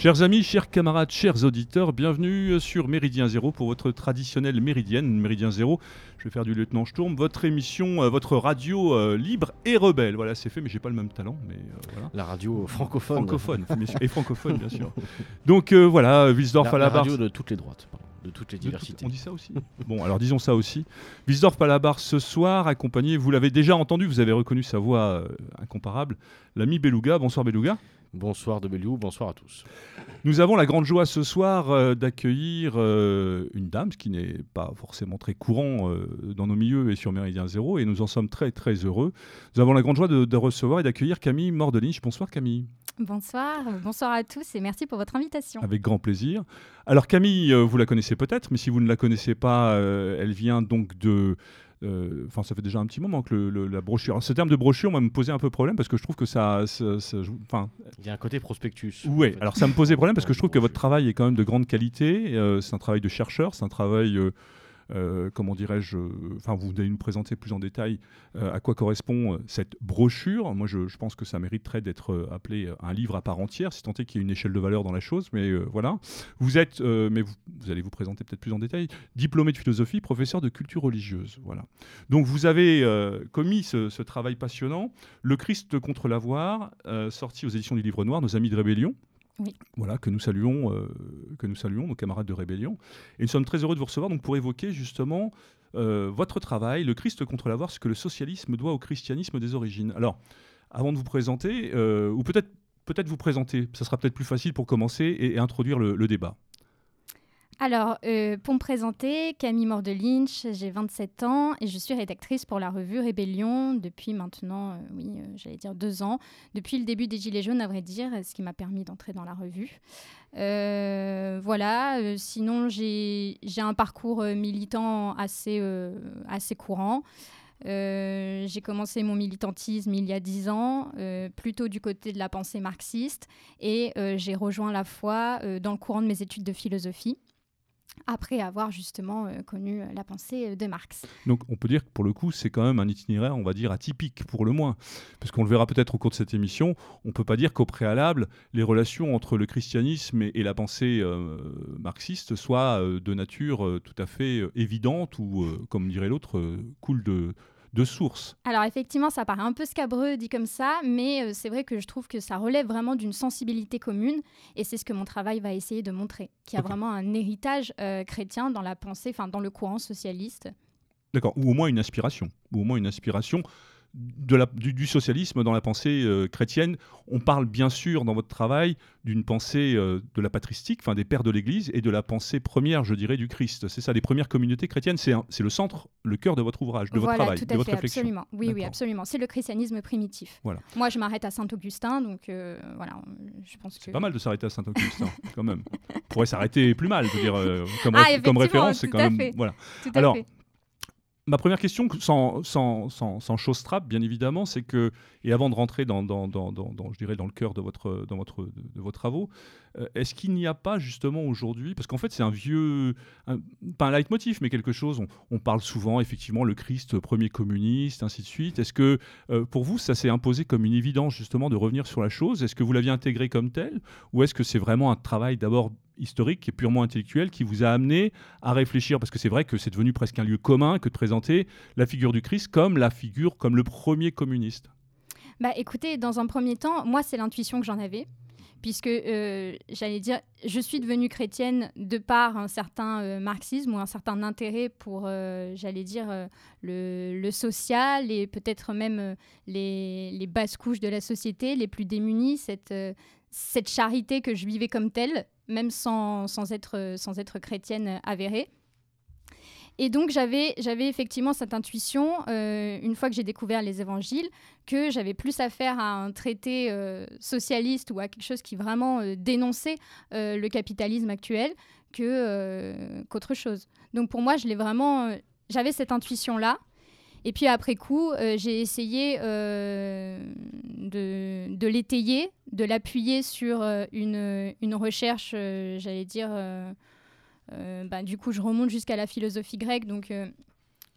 Chers amis, chers camarades, chers auditeurs, bienvenue sur Méridien Zéro pour votre traditionnelle méridienne, Méridien Zéro. Je vais faire du lieutenant Sturm, votre émission, euh, votre radio euh, libre et rebelle. Voilà, c'est fait, mais j'ai pas le même talent. Mais euh, voilà. La radio francophone. Francophone, et francophone, bien sûr. Donc euh, voilà, Wilsdorf La, à la, la radio de toutes les droites, pardon, de toutes les tout- diversités. on dit ça aussi Bon, alors disons ça aussi. La barre ce soir, accompagné, vous l'avez déjà entendu, vous avez reconnu sa voix euh, incomparable, l'ami Beluga. Bonsoir Beluga. Bonsoir de Belliou, bonsoir à tous. Nous avons la grande joie ce soir euh, d'accueillir euh, une dame, ce qui n'est pas forcément très courant euh, dans nos milieux et sur Méridien Zéro, et nous en sommes très très heureux. Nous avons la grande joie de, de recevoir et d'accueillir Camille Mordelich. Bonsoir Camille, Bonsoir, bonsoir à tous et merci pour votre invitation. avec grand plaisir. Alors Camille, euh, vous la connaissez peut-être, mais si vous ne la connaissez pas, euh, elle vient donc de... euh, Enfin, ça fait déjà un petit moment que le- le- la brochure. Alors, ce terme de brochure, moi, me posait un peu problème parce que je trouve que ça, enfin, Il y a un côté prospectus. Oui, en fait. alors ça me posait problème parce que je trouve que votre travail est quand même de grande qualité. euh, c'est un travail de chercheur, c'est un travail, euh, comment dirais-je, euh, enfin vous allez nous présenter plus en détail euh, à quoi correspond euh, cette brochure. Moi je, pense que ça mériterait d'être euh, appelé euh, un livre à part entière, si tant est qu'il y ait une échelle de valeur dans la chose, mais euh, voilà. Vous êtes, euh, mais vous, allez vous présenter peut-être plus en détail, diplômé de philosophie, professeur de culture religieuse. Voilà. Donc vous avez euh, commis ce, ce travail passionnant, Le Christ contre l'avoir, euh, sorti aux éditions du Livre Noir, nos amis de Rébellion. Voilà, que nous saluons, euh, que nous saluons, nos camarades de Rébellion. Et nous sommes très heureux de vous recevoir donc, pour évoquer justement euh, votre travail, Le Christ contre l'avoir, ce que le socialisme doit au christianisme des origines. Alors, avant de vous présenter, euh, ou peut-être peut-être vous présenter, ça sera peut-être plus facile pour commencer et, introduire le débat. Alors, euh, pour me présenter, Camille Mordelinch, j'ai 27 ans et je suis rédactrice pour la revue Rébellion depuis maintenant, euh, oui, euh, j'allais dire deux ans, depuis le début des Gilets jaunes, à vrai dire, ce qui m'a permis d'entrer dans la revue. Voilà, sinon j'ai un parcours militant assez, assez courant. J'ai commencé mon militantisme il y a dix ans, plutôt du côté de la pensée marxiste, et j'ai rejoint la foi dans le courant de mes études de philosophie, après avoir justement euh, connu euh, la pensée euh, de Marx. Donc on peut dire que pour le coup, c'est quand même un itinéraire, on va dire, atypique pour le moins. Parce qu'on le verra peut-être au cours de cette émission, on ne peut pas dire qu'au préalable, les relations entre le christianisme et, la pensée marxiste soient de nature tout à fait évidente ou, comme dirait l'autre, coule de, de source. Alors effectivement, ça paraît un peu scabreux dit comme ça, mais euh, c'est vrai que je trouve que ça relève vraiment d'une sensibilité commune, et c'est ce que mon travail va essayer de montrer, qu'il y a vraiment un héritage euh, chrétien dans la pensée, enfin dans le courant socialiste. D'accord, ou au moins une aspiration, ou au moins une aspiration de la, du, du socialisme dans la pensée euh, chrétienne. On parle bien sûr dans votre travail d'une pensée euh, de la patristique, enfin des pères de l'Église, et de la pensée première, je dirais, du Christ. C'est ça, les premières communautés chrétiennes, c'est le centre, le cœur de votre ouvrage, de voilà, votre travail, tout de à votre fait, réflexion. absolument. Oui, oui, absolument. C'est le christianisme primitif. Voilà. Moi, je m'arrête à Saint-Augustin, donc euh, voilà, je pense que... C'est pas mal de s'arrêter à Saint-Augustin, quand même. On pourrait s'arrêter plus mal, je veux dire, comme, Ah, comme référence, c'est quand même. fait. Voilà. Tout à Alors, fait. Ma première question, sans, sans, sans, sans chose trappe, bien évidemment, c'est que, et avant de rentrer dans, je dirais, dans le cœur de, votre, dans votre, de vos travaux, euh, est-ce qu'il n'y a pas justement aujourd'hui, parce qu'en fait c'est un vieux, pas un leitmotiv, mais quelque chose, on, on parle souvent effectivement le Christ premier communiste, ainsi de suite. Est-ce que euh, pour vous ça s'est imposé comme une évidence justement de revenir sur la chose? Est-ce que vous l'aviez intégré comme tel? Ou est-ce que c'est vraiment un travail d'abord historique et purement intellectuel qui vous a amené à réfléchir? Parce que c'est vrai que c'est devenu presque un lieu commun que de présenter la figure du Christ comme la figure, comme le premier communiste. Bah écoutez, dans un premier temps, moi c'est l'intuition que j'en avais, puisque euh, j'allais dire, je suis devenue chrétienne de par un certain euh, marxisme ou un certain intérêt pour, euh, j'allais dire, le, social et peut-être même les, les basses couches de la société, les plus démunis, cette, cette charité que je vivais comme telle, même sans, sans être, sans être chrétienne avérée. Et donc j'avais j'avais effectivement cette intuition, euh, une fois que j'ai découvert les évangiles, que j'avais plus affaire à un traité euh, socialiste ou à quelque chose qui vraiment euh, dénonçait le capitalisme actuel que, qu'autre chose. Donc pour moi, je l'ai vraiment, j'avais cette intuition-là. Et puis après coup, j'ai essayé de, de l'étayer, de l'appuyer sur une, une recherche, j'allais dire, bah, du coup je remonte jusqu'à la philosophie grecque, donc euh,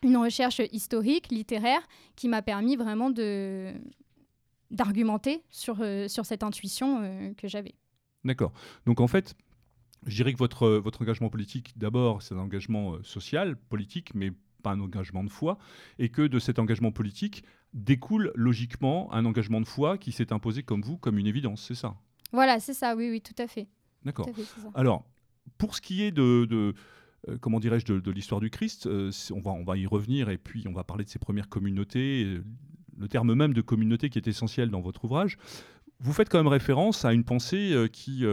une recherche historique, littéraire, qui m'a permis vraiment de d'argumenter sur, euh, sur cette intuition euh, que j'avais. D'accord. Donc en fait, je dirais que votre, votre engagement politique, d'abord, c'est un engagement euh, social, politique, mais pas un engagement de foi, et que de cet engagement politique découle logiquement un engagement de foi qui s'est imposé comme vous, comme une évidence, c'est ça? Voilà, c'est ça, oui, oui, tout à fait. D'accord. Alors, pour ce qui est de, euh, comment dirais-je, de, l'histoire du Christ, euh, on, va, on va y revenir et puis on va parler de ces premières communautés, euh, le terme même de communauté qui est essentiel dans votre ouvrage. Vous faites quand même référence à une pensée qui,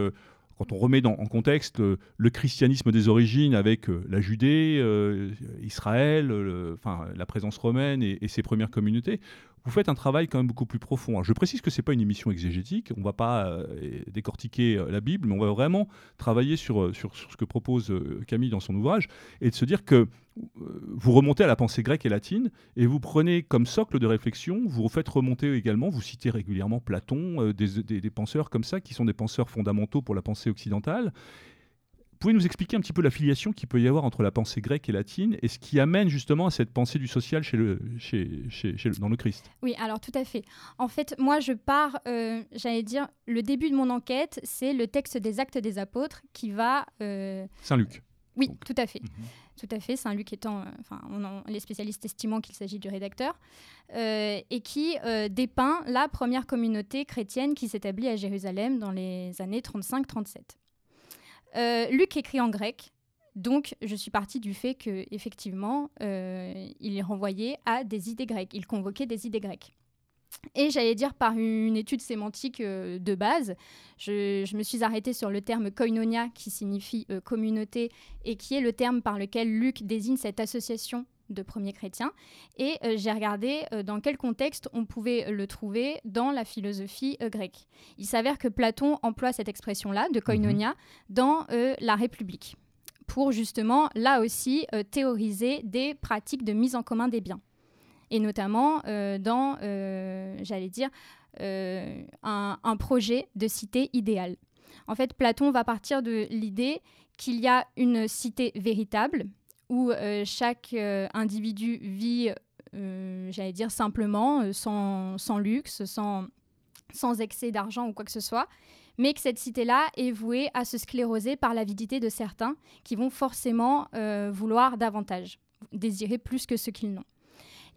quand on remet en contexte le christianisme des origines avec la Judée, Israël, la présence romaine et ses premières communautés, vous faites un travail quand même beaucoup plus profond. Alors, je précise que ce n'est pas une émission exégétique, on ne va pas euh, décortiquer euh, la Bible, mais on va vraiment travailler sur, euh, sur, ce que propose Camille dans son ouvrage, et de se dire que vous remontez à la pensée grecque et latine, et vous prenez comme socle de réflexion, vous faites remonter également, vous citez régulièrement Platon, des- des penseurs comme ça, qui sont des penseurs fondamentaux pour la pensée occidentale. Pouvez nous expliquer un petit peu l'affiliation qu'il peut y avoir entre la pensée grecque et latine, et ce qui amène justement à cette pensée du social chez le, chez, chez- chez le- dans le Christ? Oui, alors tout à fait. En fait, moi, je pars, euh, j'allais dire, le début de mon enquête, c'est le texte des Actes des Apôtres qui va. euh, Saint-Luc. Oui, Donc. tout à fait. Mhm. Tout à fait. Saint-Luc étant, euh, enfin, on en- les spécialistes estimant qu'il s'agit du rédacteur, euh, et qui euh, dépeint la première communauté chrétienne qui s'établit à Jérusalem dans les années 35-37. Euh, Luc écrit en grec, donc je suis partie du fait que effectivement, euh, il renvoyé à des idées grecques. Il convoquait des idées grecques. Et j'allais dire par une étude sémantique euh, de base, je, je me suis arrêtée sur le terme koinonia qui signifie euh, communauté et qui est le terme par lequel Luc désigne cette association de premiers chrétiens. Et euh, j'ai regardé euh, dans quel contexte on pouvait le trouver dans la philosophie euh, grecque. Il s'avère que Platon emploie cette expression-là, de koinonia, dans euh, la République, pour justement, là aussi, théoriser des pratiques de mise en commun des biens. Et notamment dans, j'allais dire, un, un projet de cité idéale. En fait, Platon va partir de l'idée qu'il y a une cité véritable où euh, chaque euh, individu vit, euh, j'allais dire, simplement, sans, luxe, sans, excès d'argent ou quoi que ce soit, mais que cette cité-là est vouée à se scléroser par l'avidité de certains qui vont forcément vouloir davantage, désirer plus que ce qu'ils n'ont.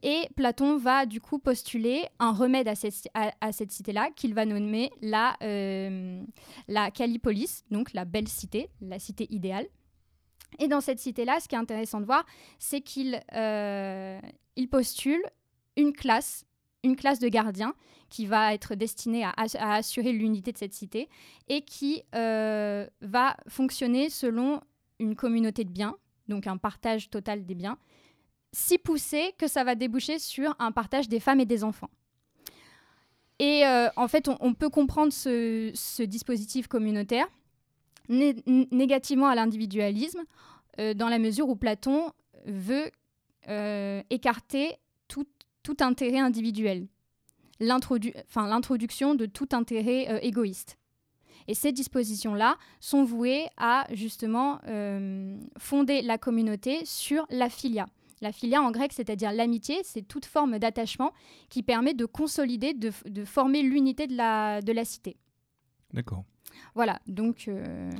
Et Platon va du coup postuler un remède à cette, cité-là qu'il va nommer la, euh, la Callipolis, donc la belle cité, la cité idéale. Et dans cette cité-là, ce qui est intéressant de voir, c'est qu'il euh, il postule une classe, une classe de gardiens qui va être destinée à, ass- à assurer l'unité de cette cité et qui euh, va fonctionner selon une communauté de biens, donc un partage total des biens, si poussé que ça va déboucher sur un partage des femmes et des enfants. Et euh, en fait, on, peut comprendre ce dispositif communautaire négativement à l'individualisme, euh, dans la mesure où Platon veut euh, écarter tout, tout intérêt individuel, l'introduction de tout intérêt euh, égoïste. Et ces dispositions-là sont vouées à justement fonder la communauté sur la filia. La filia en grec, c'est-à-dire l'amitié, c'est toute forme d'attachement qui permet de consolider, de, de former l'unité de la, de la cité. D'accord. Voilà, donc euh,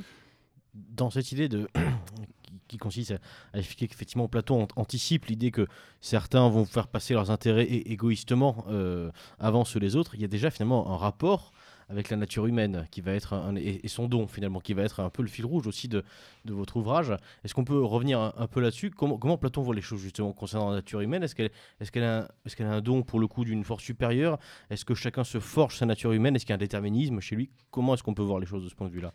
dans cette idée de qui, consiste à, expliquer qu'effectivement Platon an- anticipe l'idée que certains vont faire passer leurs intérêts égoïstement euh, avant ceux des autres, il y a déjà finalement un rapport avec la nature humaine qui va être et, son don finalement qui va être un peu le fil rouge aussi de, votre ouvrage. Est-ce qu'on peut revenir un, peu là-dessus? Comment, Platon voit les choses justement concernant la nature humaine? Est-ce qu'elle est qu'elle a, est-ce qu'elle a un don pour le coup d'une force supérieure? Est-ce que chacun se forge sa nature humaine? Est-ce qu'il y a un déterminisme chez lui? Comment est-ce qu'on peut voir les choses de ce point de vue-là?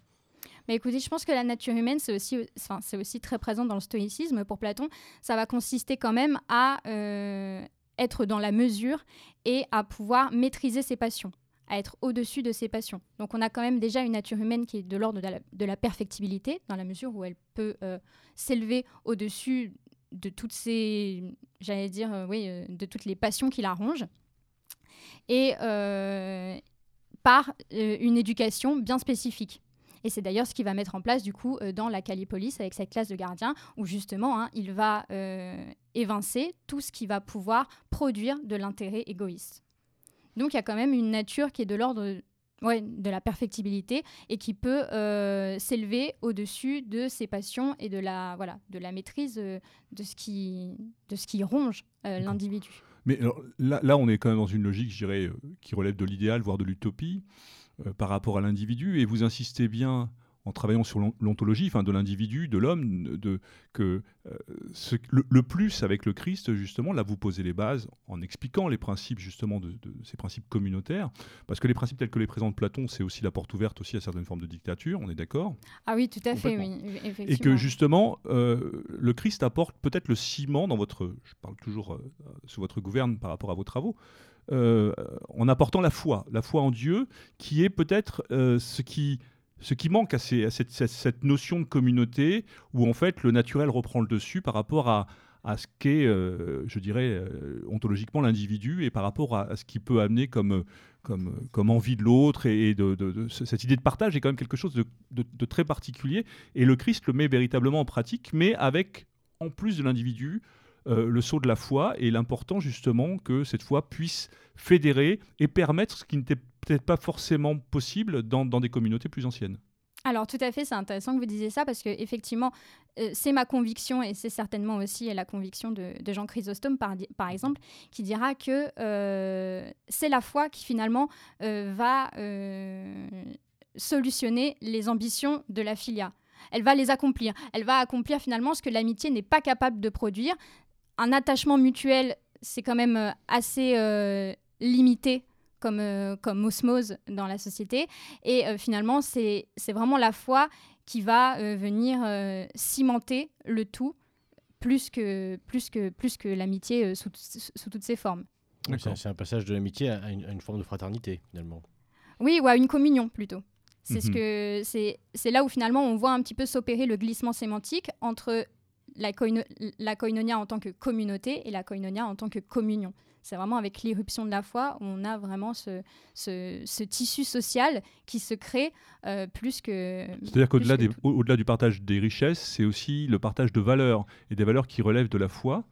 Mais écoutez, je pense que la nature humaine, c'est aussi, enfin, aussi très présent dans le stoïcisme. Pour Platon. Ça va consister quand même à euh, être dans la mesure et à pouvoir maîtriser ses passions, à être au-dessus de ses passions. Donc on a quand même déjà une nature humaine qui est de l'ordre de la, perfectibilité, dans la mesure où elle peut euh, s'élever au-dessus de toutes ces, j'allais dire, euh, oui, euh, de toutes les passions qui la rongent. Et par une éducation bien spécifique. Et c'est d'ailleurs ce qu'il va mettre en place du coup dans la Callipolis avec cette classe de gardiens où justement hein, il va évincer tout ce qui va pouvoir produire de l'intérêt égoïste. Donc il y a quand même une nature qui est de l'ordre ouais, de la perfectibilité et qui peut euh, s'élever au-dessus de ses passions et de la, voilà, de la maîtrise euh, de, ce qui, de ce qui ronge euh, l'individu. Mais alors, là, là, on est quand même dans une logique, je dirais, qui relève de l'idéal, voire de l'utopie, euh, par rapport à l'individu. Et vous insistez bien, en travaillant sur l'on- l'ontologie, enfin, de l'individu, de l'homme, de, que euh, ce- le, le plus avec le Christ, justement, là, vous posez les bases en expliquant les principes, justement, de, de ces principes communautaires. Parce que les principes tels que les présente Platon, c'est aussi la porte ouverte aussi à certaines formes de dictature, on est d'accord? Ah oui, tout à fait, oui, effectivement. et que justement, euh, le Christ apporte peut-être le ciment dans votre, je parle toujours euh, sous votre gouverne par rapport à vos travaux, en apportant la foi, la foi en Dieu, qui est peut-être ce qui ce qui manque à, cette, notion de communauté où en fait le naturel reprend le dessus par rapport à, à ce qu'est, euh, je dirais, euh, ontologiquement l'individu et par rapport à, ce qu'il peut amener comme, comme, comme envie de l'autre et, de, cette idée de partage est quand même quelque chose de- de très particulier et le Christ le met véritablement en pratique, mais avec en plus de l'individu euh, le saut de la foi et l'important justement que cette foi puisse fédérer et permettre ce qui n'était peut-être pas forcément possible dans, dans des communautés plus anciennes. Alors tout à fait, c'est intéressant que vous disiez ça parce que effectivement, euh, c'est ma conviction et c'est certainement aussi la conviction de, Jean Chrysostome par, par exemple, qui dira que euh, c'est la foi qui finalement va solutionner les ambitions de la filia. Elle va les accomplir. Elle va accomplir finalement ce que l'amitié n'est pas capable de produire. Un attachement mutuel, c'est quand même euh, assez euh, limité comme, euh, comme osmose dans la société. Et euh, finalement, c'est c'est vraiment la foi qui va euh, venir euh, cimenter le tout plus que, plus que, plus que l'amitié euh, sous, sous toutes ses formes. C'est un passage de l'amitié à une, à une forme de fraternité, finalement. Oui, ou à une communion plutôt. C'est ce Mhm. que c'est c'est là où finalement on voit un petit peu s'opérer le glissement sémantique entre la, koino- la koinonia en tant que communauté et la koinonia en tant que communion. C'est vraiment avec l'irruption de la foi où on a vraiment ce, ce, ce tissu social qui se crée euh, plus que. C'est-à-dire qu'au-delà au- du partage des richesses, c'est aussi le partage de valeurs et des valeurs qui relèvent de la foi.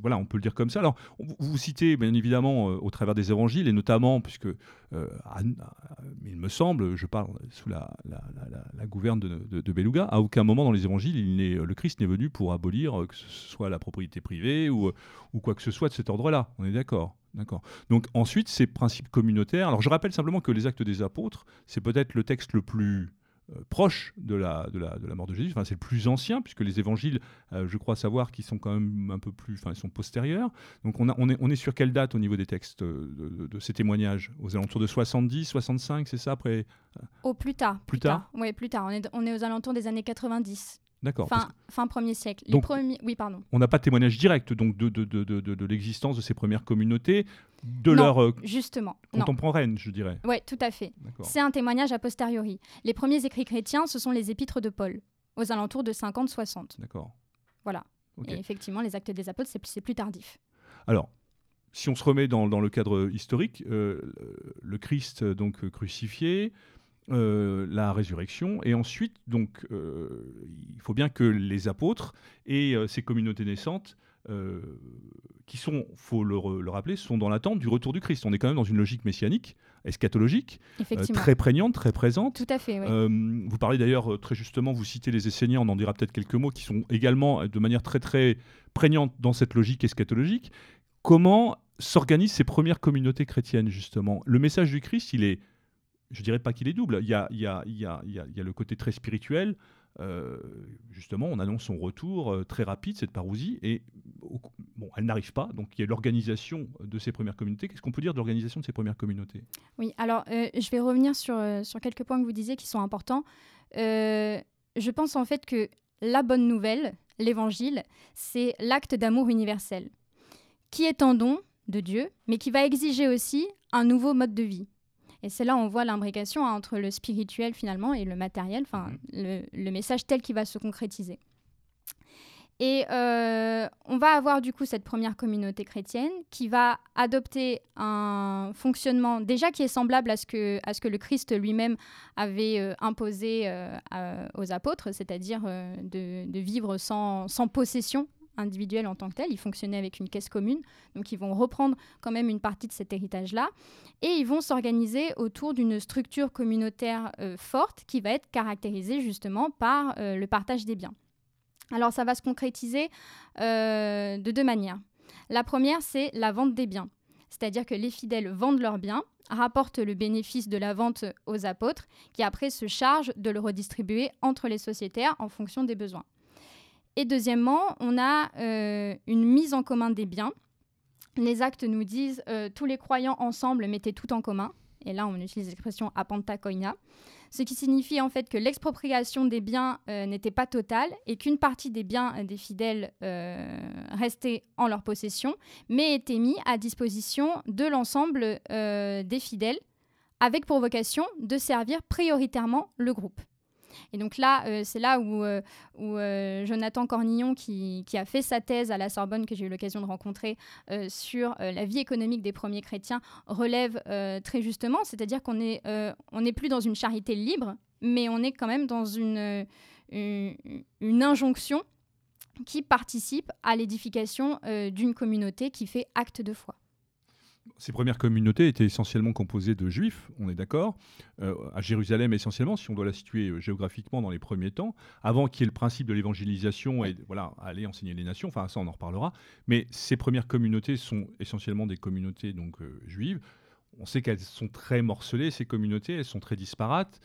Voilà, on peut le dire comme ça. Alors, vous, citez bien évidemment euh, au travers des évangiles, et notamment, puisque, euh, euh, il me semble, je parle sous la, gouverne de, de- Beluga, à aucun moment dans les évangiles, le Christ n'est venu pour abolir que ce soit la propriété privée ou, ou quoi que ce soit de cet ordre-là. On est d'accord D'accord. Donc ensuite, ces principes communautaires. Alors je rappelle simplement que les actes des apôtres, c'est peut-être le texte le plus proche de la, de, la, de la mort de Jésus. Enfin, c'est le plus ancien, puisque les évangiles, euh, je crois savoir qu'ils sont quand même un peu plus. Enfin, ils sont postérieurs. Donc, on, a- on, est, on est sur quelle date au niveau des textes euh, de, ces témoignages? Aux alentours de 70, 65, c'est ça après Au plus tard. Plus tard? Oui, plus tard. On est, on est aux alentours des années 90. D'accord. Fin, fin premier siècle. Les Donc- premiers... Oui, pardon. On n'a pas de témoignage direct donc, de, de, de, de, l'existence de ces premières communautés, de Non. leur euh, Justement. Non. contemporaine, je dirais. Oui, tout à fait. C'est un témoignage a posteriori. Les premiers écrits chrétiens, ce sont les épîtres de Paul, aux alentours de 50-60. D'accord. Voilà. Et effectivement, les actes des apôtres, c'est plus tardif. Alors, si on se remet dans, dans le cadre historique, euh, le- Christ euh, donc euh, crucifié, euh, la résurrection, et ensuite donc euh, il faut bien que les apôtres et euh, ces communautés naissantes, qui sont, faut le, re- le rappeler, sont dans l'attente du retour du Christ. On est quand même dans une logique messianique, eschatologique, très prégnante, très présente. Tout à fait, oui. Vous parlez d'ailleurs très justement, vous citez les Esséniens, on en dira peut-être quelques mots, qui sont également de manière très très prégnante dans cette logique eschatologique. Comment s'organisent ces premières communautés chrétiennes justement? Le message du Christ, il est, je dirais pas qu'il est double. Il y a, le côté très spirituel. euh, justement, on annonce son retour euh, très rapide, cette parousie, et bon, elle n'arrive pas. Donc il y a l'organisation de ces premières communautés. Qu'est-ce qu'on peut dire de l'organisation de ces premières communautés? Oui, alors euh, je vais revenir sur, sur quelques points que vous disiez qui sont importants. Je pense en fait que la bonne nouvelle, l'évangile, c'est l'acte d'amour universel, qui est un don de Dieu, mais qui va exiger aussi un nouveau mode de vie. Et c'est là où on voit l'imbrication hein, entre le spirituel finalement et le matériel, enfin Mhm. le, le message tel qu'il va se concrétiser. Et euh, on va avoir du coup cette première communauté chrétienne qui va adopter un fonctionnement déjà qui est semblable à ce que, à ce que le Christ lui-même avait euh, imposé euh, à- aux apôtres, c'est-à-dire de, de vivre sans, sans possession individuel en tant que tel. Ils fonctionnaient avec une caisse commune, donc ils vont reprendre quand même une partie de cet héritage-là, et ils vont s'organiser autour d'une structure communautaire euh, forte qui va être caractérisée justement par euh, le partage des biens. Alors ça va se concrétiser euh, de deux manières. La première, c'est la vente des biens, c'est-à-dire que les fidèles vendent leurs biens rapporte le bénéfice de la vente aux apôtres, qui après se chargent de le redistribuer entre les sociétaires en fonction des besoins. Et deuxièmement, on a euh, une mise en commun des biens. Les actes nous disent euh, tous les croyants ensemble mettaient tout en commun. Et là, on utilise l'expression apanta koina ce qui signifie en fait que l'expropriation des biens euh, n'était pas totale et qu'une partie des biens des fidèles restait en leur possession, mais était mis à disposition de l'ensemble des fidèles, avec pour vocation de servir prioritairement le groupe. Et donc là, euh, c'est là où, euh, euh, Jonathan Cornillon, qui, a fait sa thèse à la Sorbonne, que j'ai eu l'occasion de rencontrer, sur la vie économique des premiers chrétiens, relève très justement, c'est-à-dire qu'on n'est plus dans une charité libre, mais on est quand même dans une injonction qui participe à l'édification d'une communauté qui fait acte de foi. Ces premières communautés étaient essentiellement composées de juifs, on est d'accord, euh, à Jérusalem essentiellement, si on doit la situer euh, géographiquement dans les premiers temps, avant qu'il y ait le principe de l'évangélisation et voilà, aller enseigner les nations, enfin ça on en reparlera, mais ces premières communautés sont essentiellement des communautés donc euh, juives. On sait qu'elles sont très morcelées, ces communautés, elles sont très disparates.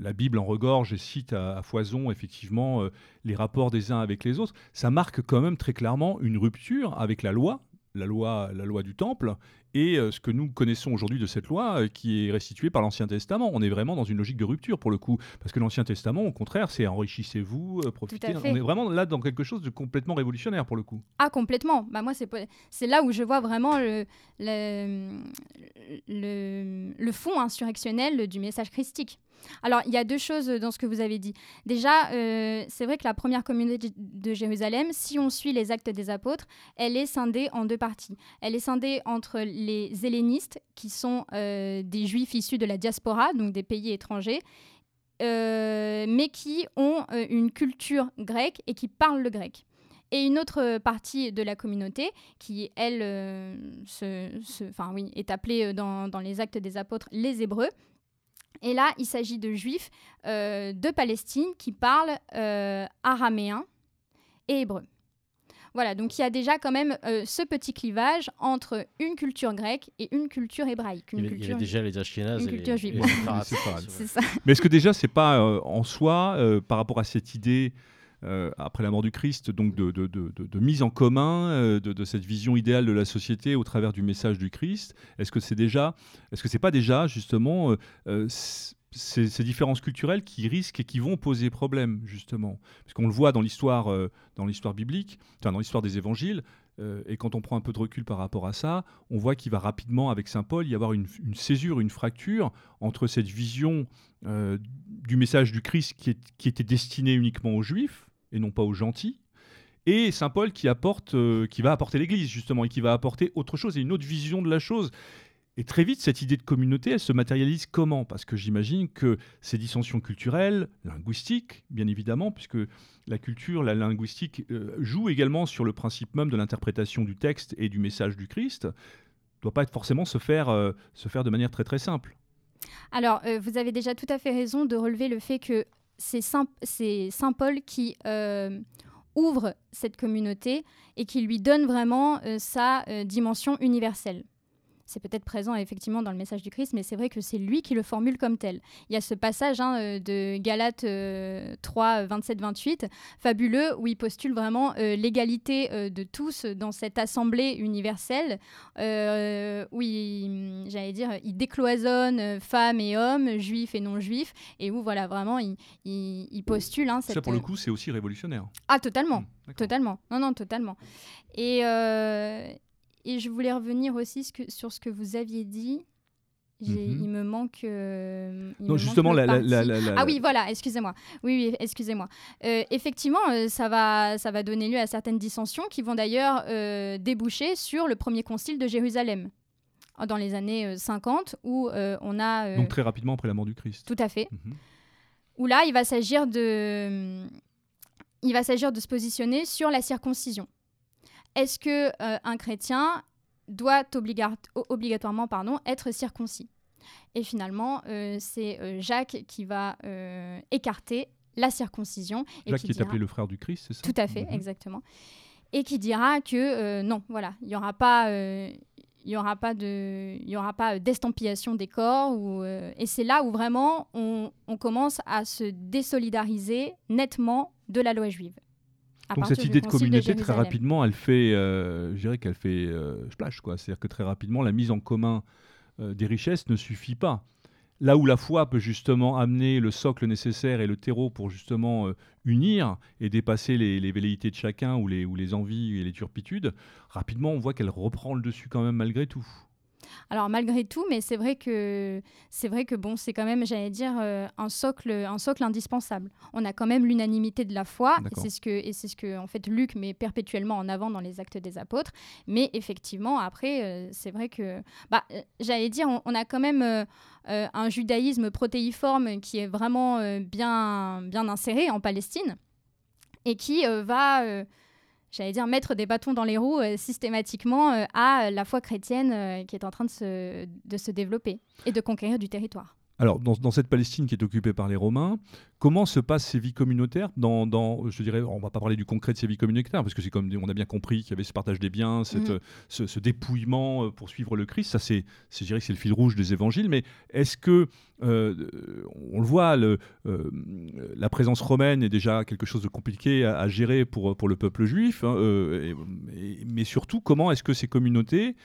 la Bible en regorge et cite à, à foison effectivement les rapports des uns avec les autres. Ça marque quand même très clairement une rupture avec la loi, la loi, la loi du temple et euh, ce que nous connaissons aujourd'hui de cette loi euh, qui est restituée par l'Ancien Testament. On est vraiment dans une logique de rupture pour le coup, parce que l'Ancien Testament, au contraire, c'est enrichissez-vous, euh, profitez. On est vraiment là dans quelque chose de complètement révolutionnaire pour le coup. Ah complètement. Bah moi c'est là où je vois vraiment le le, le fond insurrectionnel du message christique. Alors, il y a deux choses dans ce que vous avez dit. Déjà, euh, c'est vrai que la première communauté de Jérusalem, si on suit les actes des apôtres, elle est scindée en deux parties. Elle est scindée entre les hellénistes, qui sont euh, des juifs issus de la diaspora, donc des pays étrangers, euh, mais qui ont une culture grecque et qui parlent le grec et une autre partie de la communauté qui, elle, oui, est appelée dans, les actes des apôtres les Hébreux, et là, il s'agit de juifs euh, de Palestine qui parlent euh, araméen et hébreu. Voilà, donc il y a déjà quand même euh, ce petit clivage entre une culture grecque et une culture hébraïque. il, y a déjà les Ashkénazes une culture juive. C'est ça. Mais est-ce que déjà, c'est pas en soi, par rapport à cette idée euh, après la mort du Christ, donc de, mise en commun euh, de, cette vision idéale de la société au travers du message du Christ Est-ce que c'est déjà, est-ce que c'est pas déjà justement euh, ces, ces, différences culturelles qui risquent et qui vont poser problème justement, parce qu'on le voit dans l'histoire, dans l'histoire biblique, enfin dans l'histoire des évangiles. et quand on prend un peu de recul par rapport à ça, on voit qu'il va rapidement, avec Saint Paul, y avoir une, césure, une fracture entre cette vision du message du Christ qui, qui était destiné uniquement aux Juifs, et non pas aux gentils. Et Saint Paul qui apporte, euh, qui va apporter l'Église justement et qui va apporter autre chose et une autre vision de la chose. Et très vite, cette idée de communauté, elle se matérialise comment? Parce que j'imagine que ces dissensions culturelles, linguistiques, bien évidemment, puisque la culture, la linguistique euh, joue également sur le principe même de l'interprétation du texte et du message du Christ, doit pas forcément se faire, euh, se faire de manière très très simple. Alors, vous avez déjà tout à fait raison de relever le fait que c'est Saint, Paul qui euh, ouvre cette communauté et qui lui donne vraiment euh, sa euh, dimension universelle c'est peut-être présent effectivement dans le message du Christ, mais c'est vrai que c'est lui qui le formule comme tel. Il y a ce passage hein, euh, de Galates 3, 27, 28, fabuleux, où il postule vraiment euh, l'égalité euh, de tous dans cette assemblée universelle, où il, j'allais dire, il décloisonne femmes et hommes, juifs et non juifs, et où voilà, vraiment, il, il, postule. Hein, Ça, pour le coup, c'est aussi révolutionnaire. Ah, totalement. Mmh, totalement. Non, non, totalement. Et, et je voulais revenir aussi sur ce que vous aviez dit. Mhm. Il me manque. Euh, non, justement, la, Ah oui, voilà, excusez-moi. Oui, oui excusez-moi. Euh, effectivement, euh, ça, va, ça va donner lieu à certaines dissensions qui vont d'ailleurs déboucher sur le premier concile de Jérusalem dans les années 50, où on a. Donc très rapidement après la mort du Christ. Tout à fait. Mhm. Où là, il va s'agir de il va s'agir de se positionner sur la circoncision. Est-ce que euh, un chrétien doit obligatoirement pardon, être circoncis? Et finalement, euh, c'est euh, Jacques qui va écarter la circoncision. Jacques qui, est appelé le frère du Christ, c'est ça? Tout à fait, mhm. exactement. Et qui dira que non, voilà, il n'y aura pas il n'y aura pas de il y aura pas d'estampillation des corps ou, et c'est là où vraiment on, on, commence à se désolidariser nettement de la loi juive. Donc cette idée de communauté, très rapidement, elle fait, euh, je dirais qu'elle fait euh, splash, quoi. C'est-à-dire que très rapidement, la mise en commun euh, des richesses ne suffit pas. Là où la foi peut justement amener le socle nécessaire et le terreau pour justement unir et dépasser les, les, velléités de chacun ou les, ou les envies et les turpitudes, rapidement on voit qu'elle reprend le dessus quand même malgré tout. Alors malgré tout, mais c'est vrai que c'est vrai que bon, c'est quand même, j'allais dire, euh, un socle, un socle indispensable. On a quand même l'unanimité de la foi, et c'est ce que et c'est ce que en fait Luc met perpétuellement en avant dans les Actes des Apôtres. Mais effectivement, après, euh, c'est vrai que, bah, euh, j'allais dire, on, a quand même un judaïsme protéiforme qui est vraiment bien bien inséré en Palestine et qui va j'allais dire, mettre des bâtons dans les roues euh, systématiquement euh, à la foi chrétienne euh, qui est en train de se, de se développer et de conquérir du territoire. Alors, dans, cette Palestine qui est occupée par les Romains, comment se passent ces vies communautaires dans, dans, je dirais, on va pas parler du concret de ces vies communautaires, parce que c'est comme on a bien compris qu'il y avait ce partage des biens, cette, mhm. ce, dépouillement pour suivre le Christ. Ça, c'est, je dirais que c'est le fil rouge des évangiles. Mais est-ce que, on le voit, le, la présence romaine est déjà quelque chose de compliqué à, gérer pour, pour le peuple juif, hein, mais surtout, comment est-ce que ces communautés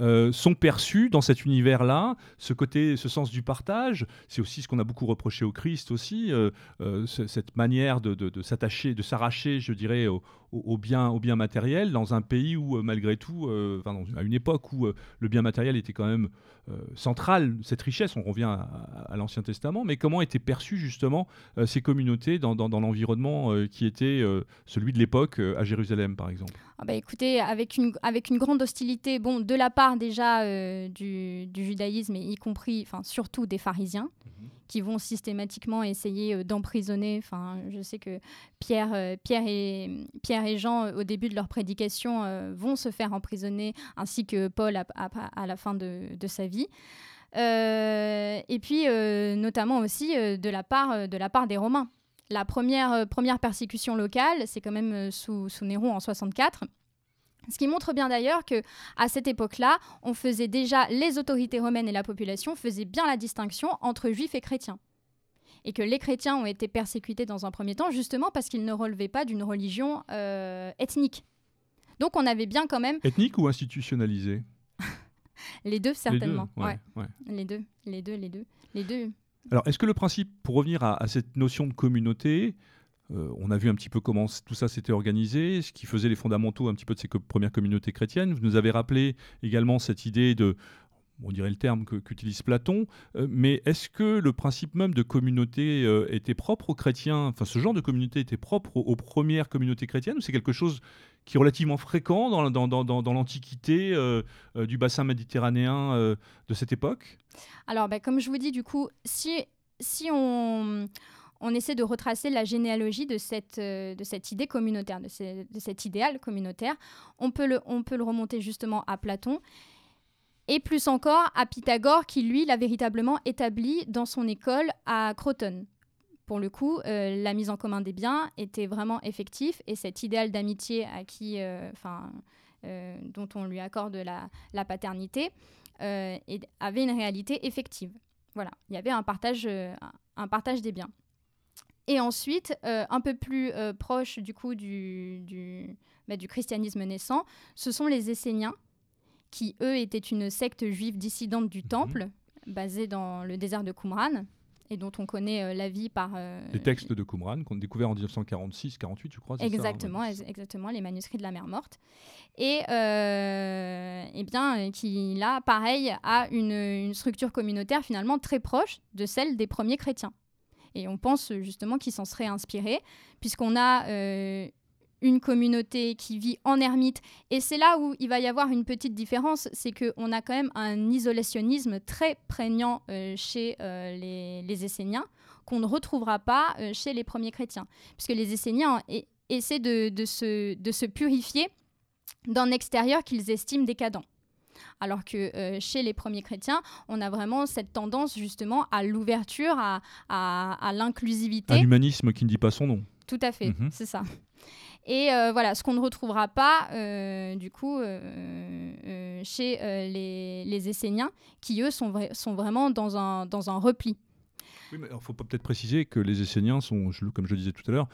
euh, sont perçus dans cet univers-là, ce côté, ce sens du partage. C'est aussi ce qu'on a beaucoup reproché au Christ aussi, euh, euh, cette manière de, s'attacher, de s'arracher, je dirais, au, au, bien, au bien matériel dans un pays où, malgré tout, à une époque où le bien matériel était quand même central, cette richesse, on revient à, l'Ancien Testament, mais comment étaient perçues justement ces communautés dans, dans l'environnement qui était celui de l'époque à Jérusalem, par exemple? Ah bah écoutez, avec une, avec une grande hostilité, bon, de la part déjà euh, du, du, judaïsme, et y compris, enfin surtout des pharisiens, mhm. Qui vont systématiquement essayer euh, d'emprisonner. Enfin, je sais que Pierre, euh, Pierre, et, Pierre et Jean, au début de leur prédication, vont se faire emprisonner, ainsi que Paul à, la fin de, sa vie. et puis, notamment aussi de, la part, de la part des Romains la première, euh, première persécution locale, c'est quand même euh, sous, sous Néron en 64. Ce qui montre bien d'ailleurs que à cette époque-là, on faisait déjà les autorités romaines et la population faisaient bien la distinction entre juifs et chrétiens. Et que les chrétiens ont été persécutés dans un premier temps justement parce qu'ils ne relevaient pas d'une religion euh, ethnique. Donc on avait bien quand même ethnique ou institutionnalisée? Les deux certainement. Les deux, les deux, les deux, les deux. Alors, est-ce que le principe, pour revenir à, cette notion de communauté, euh, on a vu un petit peu comment tout ça s'était organisé, ce qui faisait les fondamentaux un petit peu de ces premières communautés chrétiennes. Vous nous avez rappelé également cette idée de, on dirait le terme qu'utilise Platon, euh, mais est-ce que le principe même de communauté euh, était propre aux chrétiens? Enfin, ce genre de communauté était propre aux, premières communautés chrétiennes ou c'est quelque chose qui est relativement fréquent dans, l'Antiquité du bassin méditerranéen de cette époque? Alors, bah, comme je vous dis, du coup, si, si on on essaie de retracer la généalogie de cette, cette idée communautaire, de, cet idéal communautaire. On peut, le, remonter justement à Platon et plus encore à Pythagore qui, lui, l'a véritablement établi dans son école à Croton. Pour le coup, euh, la mise en commun des biens était vraiment effectif et cet idéal d'amitié à qui, euh, enfin, euh, dont on lui accorde la, paternité avait une réalité effective. Voilà, il y avait un partage des biens. Et ensuite, un peu plus proche du coup du, du, bah, du christianisme naissant, ce sont les Esséniens qui eux étaient une secte juive dissidente du mhm. Temple, basée dans le désert de Qumran, et dont on connaît euh, la vie par... Euh, les textes de Qumran, qu'on a découvert en 1946-48, je crois. Exactement, ça, exactement, les manuscrits de la mer Morte. Et, euh, eh bien, qui, là, pareil, a une, une, structure communautaire finalement très proche de celle des premiers chrétiens. Et on pense justement qu'ils s'en seraient inspirés, puisqu'on a une communauté qui vit en ermite. Et c'est là où il va y avoir une petite différence, c'est qu'on a quand même un isolationnisme très prégnant euh, chez euh, les, Esséniens, qu'on ne retrouvera pas euh, chez les premiers chrétiens. Puisque les Esséniens essaient de se purifier d'un extérieur qu'ils estiment décadent. Alors que euh, chez les premiers chrétiens, on a vraiment cette tendance justement à l'ouverture, à, à, à l'inclusivité. Un humanisme qui ne dit pas son nom. Tout à fait, Mhm. c'est ça. Et euh, voilà, ce qu'on ne retrouvera pas, euh, du coup, euh, chez les, les Esséniens, qui, eux, sont, vra- sont vraiment dans un, dans un repli. Oui, mais il faut pas peut-être préciser que les Esséniens sont, comme je le disais tout à l'heure,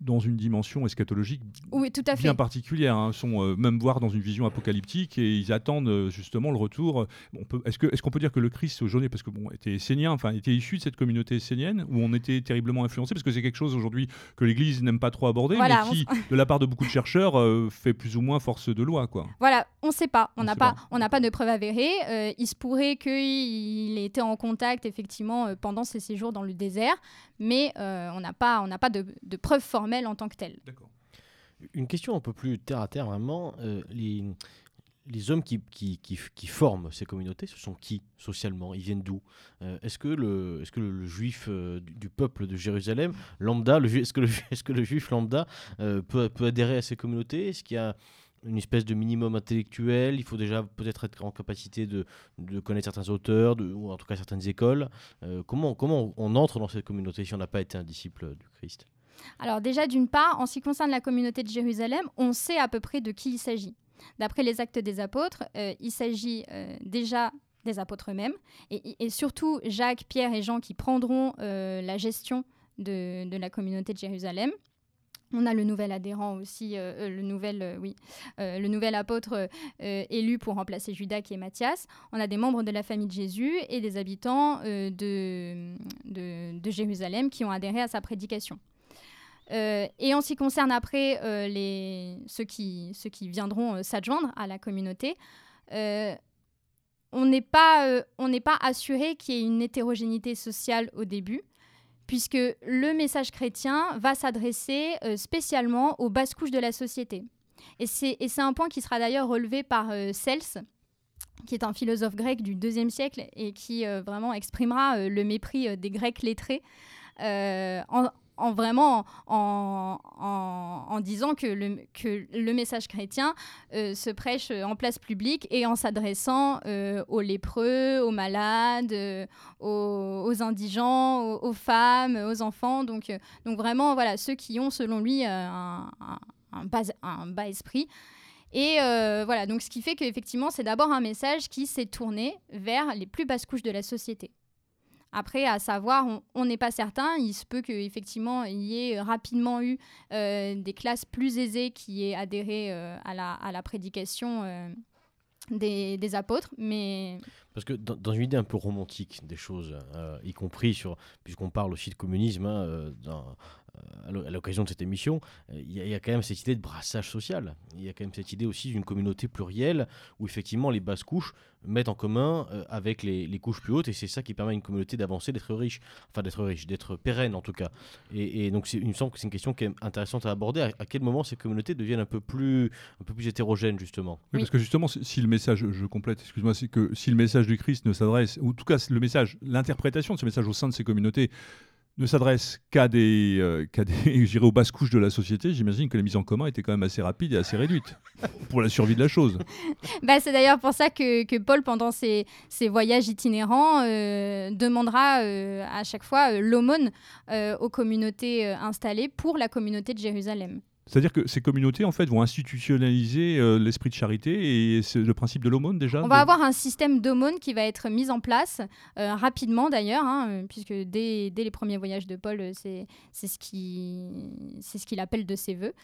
dans une dimension eschatologique Oui, tout à fait. bien particulière. hein. sont euh, même voire dans une vision apocalyptique et ils attendent euh, justement le retour. On peut, est-ce, que, est-ce qu'on peut dire que le Christ aujourd'hui, parce que bon, était essénien, enfin était issu de cette communauté essénienne où on était terriblement influencé, parce que c'est quelque chose aujourd'hui que l'Église n'aime pas trop aborder, Voilà, mais qui, de la part de beaucoup de chercheurs, euh, fait plus ou moins force de loi, quoi. Voilà, on ne sait pas. On n'a pas, pas. on n'a pas de preuves avérées. Il se pourrait qu'il ait été en contact effectivement pendant ses séjours dans le désert, mais on n'a pas, on n'a pas de, de preuves formelles en tant que. D'accord. Une question un peu plus terre à terre, vraiment. euh, les, les hommes qui, qui, qui, qui forment ces communautés, ce sont qui socialement? Ils viennent d'où? Euh, Est-ce que le, est-ce que le, le juif euh, du, du peuple de Jérusalem, lambda, est-ce que le, est-ce que le juif lambda euh, peut, peut adhérer à ces communautés? Est-ce qu'il y a une espèce de minimum intellectuel? Il faut déjà peut-être être en capacité de, de connaître certains auteurs, de, ou en tout cas certaines écoles. Euh, comment, comment on entre dans cette communauté si on n'a pas été un disciple du Christ? Alors déjà, d'une part, en ce qui concerne la communauté de Jérusalem, on sait à peu près de qui il s'agit. D'après les actes des apôtres, euh, il s'agit euh, déjà des apôtres eux-mêmes, et, surtout Jacques, Pierre et Jean qui prendront euh, la gestion de, la communauté de Jérusalem. On a le nouvel adhérent aussi, le, nouvel, oui, le nouvel apôtre élu pour remplacer Judas qui est Matthias. On a des membres de la famille de Jésus et des habitants de Jérusalem qui ont adhéré à sa prédication. Euh, et en ce qui concerne après euh, les, ceux, qui, ceux qui viendront euh, s'adjoindre à la communauté, on n'est pas, pas assuré qu'il y ait une hétérogénéité sociale au début, puisque le message chrétien va s'adresser spécialement aux basses couches de la société. Et c'est, un point qui sera d'ailleurs relevé par Cels, qui est un philosophe grec du IIe siècle et qui vraiment exprimera le mépris des Grecs lettrés en, en vraiment en, disant que le, message chrétien euh, se prêche en place publique et en s'adressant euh, aux lépreux, aux malades, euh, aux, indigents, aux, femmes, aux enfants. Donc, vraiment, voilà, ceux qui ont, selon lui, un, bas, esprit. Et voilà, donc ce qui fait qu'effectivement, c'est d'abord un message qui s'est tourné vers les plus basses couches de la société. Après, à savoir, on- n'est pas certain. Il se peut qu'effectivement, il y ait rapidement eu euh, des classes plus aisées qui aient adhéré euh, à, la, à la prédication euh, des, des apôtres. Mais Parce que dans, une idée un peu romantique des choses, euh, y compris sur, puisqu'on parle aussi de communisme hein, euh, euh, à l'o- à l'occasion de cette émission, il y, a- quand même cette idée de brassage social. Il y a quand même cette idée aussi d'une communauté plurielle où effectivement les basses couches mettent en commun avec les, couches plus hautes et c'est ça qui permet à une communauté d'avancer, d'être riche, enfin d'être riche, d'être pérenne en tout cas. Et, donc il me semble que c'est une question qui est intéressante à aborder. À, quel moment ces communautés deviennent un peu plus, un peu plus hétérogènes justement? Parce que justement, si si le message, je complète, excuse-moi, c'est que si le message du Christ ne s'adresse, ou en tout cas le message, l'interprétation de ce message au sein de ces communautés ne s'adresse qu'à des, euh, qu'à des, aux basses couches de la société, j'imagine que la mise en commun était quand même assez rapide et assez réduite pour la survie de la chose. bah, c'est d'ailleurs pour ça que, que Paul, pendant ses, ses voyages itinérants, euh, demandera euh, à chaque fois euh, l'aumône aux communautés installées pour la communauté de Jérusalem. C'est-à-dire que ces communautés, en fait, vont institutionnaliser euh, l'esprit de charité et le principe de l'aumône déjà. On de- va avoir un système d'aumône qui va être mis en place euh, rapidement d'ailleurs, hein, puisque dès, dès les premiers voyages de Paul, euh, c'est ce qu'il ce qu'il appelle de ses voeux.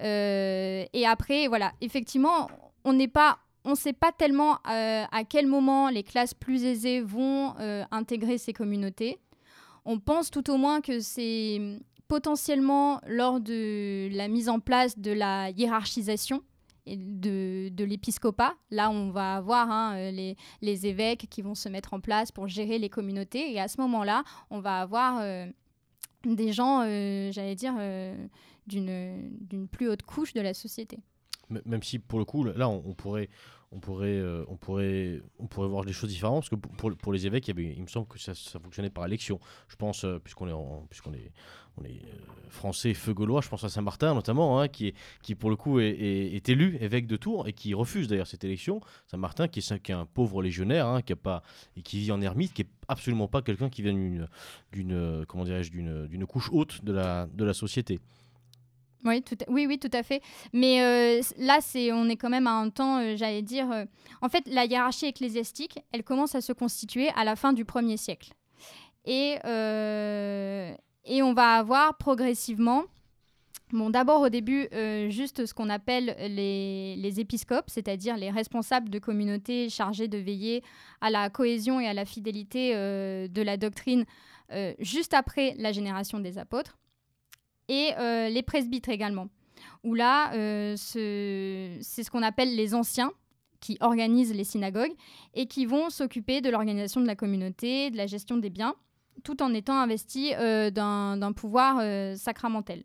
Euh, et après, voilà, effectivement, on n'est pas on ne sait pas tellement euh, à quel moment les classes plus aisées vont euh, intégrer ces communautés. On pense tout au moins que c'est potentiellement lors de la mise en place de la hiérarchisation de, de l'épiscopat. Là, on va avoir hein, euh, les, évêques qui vont se mettre en place pour gérer les communautés. Et à ce moment-là, on va avoir euh, des gens, euh, j'allais dire, d'une plus haute couche de la société. même si pour le coup, là, on, pourrait, on pourrait, on pourrait, on pourrait voir des choses différentes parce que pour, les évêques, il, me semble que ça, fonctionnait par élection. Je pense, puisqu'on est, puisqu'on est, on est euh, français, feu gaulois, je pense à Saint-Martin notamment, hein, qui, est, qui pour le coup est, élu évêque de Tours et qui refuse d'ailleurs cette élection. Saint-Martin, qui est, un pauvre légionnaire, hein, qui a pas et qui vit en ermite, qui est absolument pas quelqu'un qui vient d'une, d'une couche haute de la, société. Oui, tout oui, oui, tout à fait. Mais euh, là, on est quand même à un temps, euh, j'allais dire. Euh, en fait, la hiérarchie ecclésiastique, elle commence à se constituer à la fin du 1er siècle. Et, et on va avoir progressivement, bon, d'abord au début, juste ce qu'on appelle les, épiscopes, c'est-à-dire les responsables de communautés chargés de veiller à la cohésion et à la fidélité de la doctrine, juste après la génération des apôtres et euh, les presbytres également. Où là, euh, c'est ce qu'on appelle les anciens qui organisent les synagogues et qui vont s'occuper de l'organisation de la communauté, de la gestion des biens, tout en étant investis euh, d'un pouvoir sacramentel.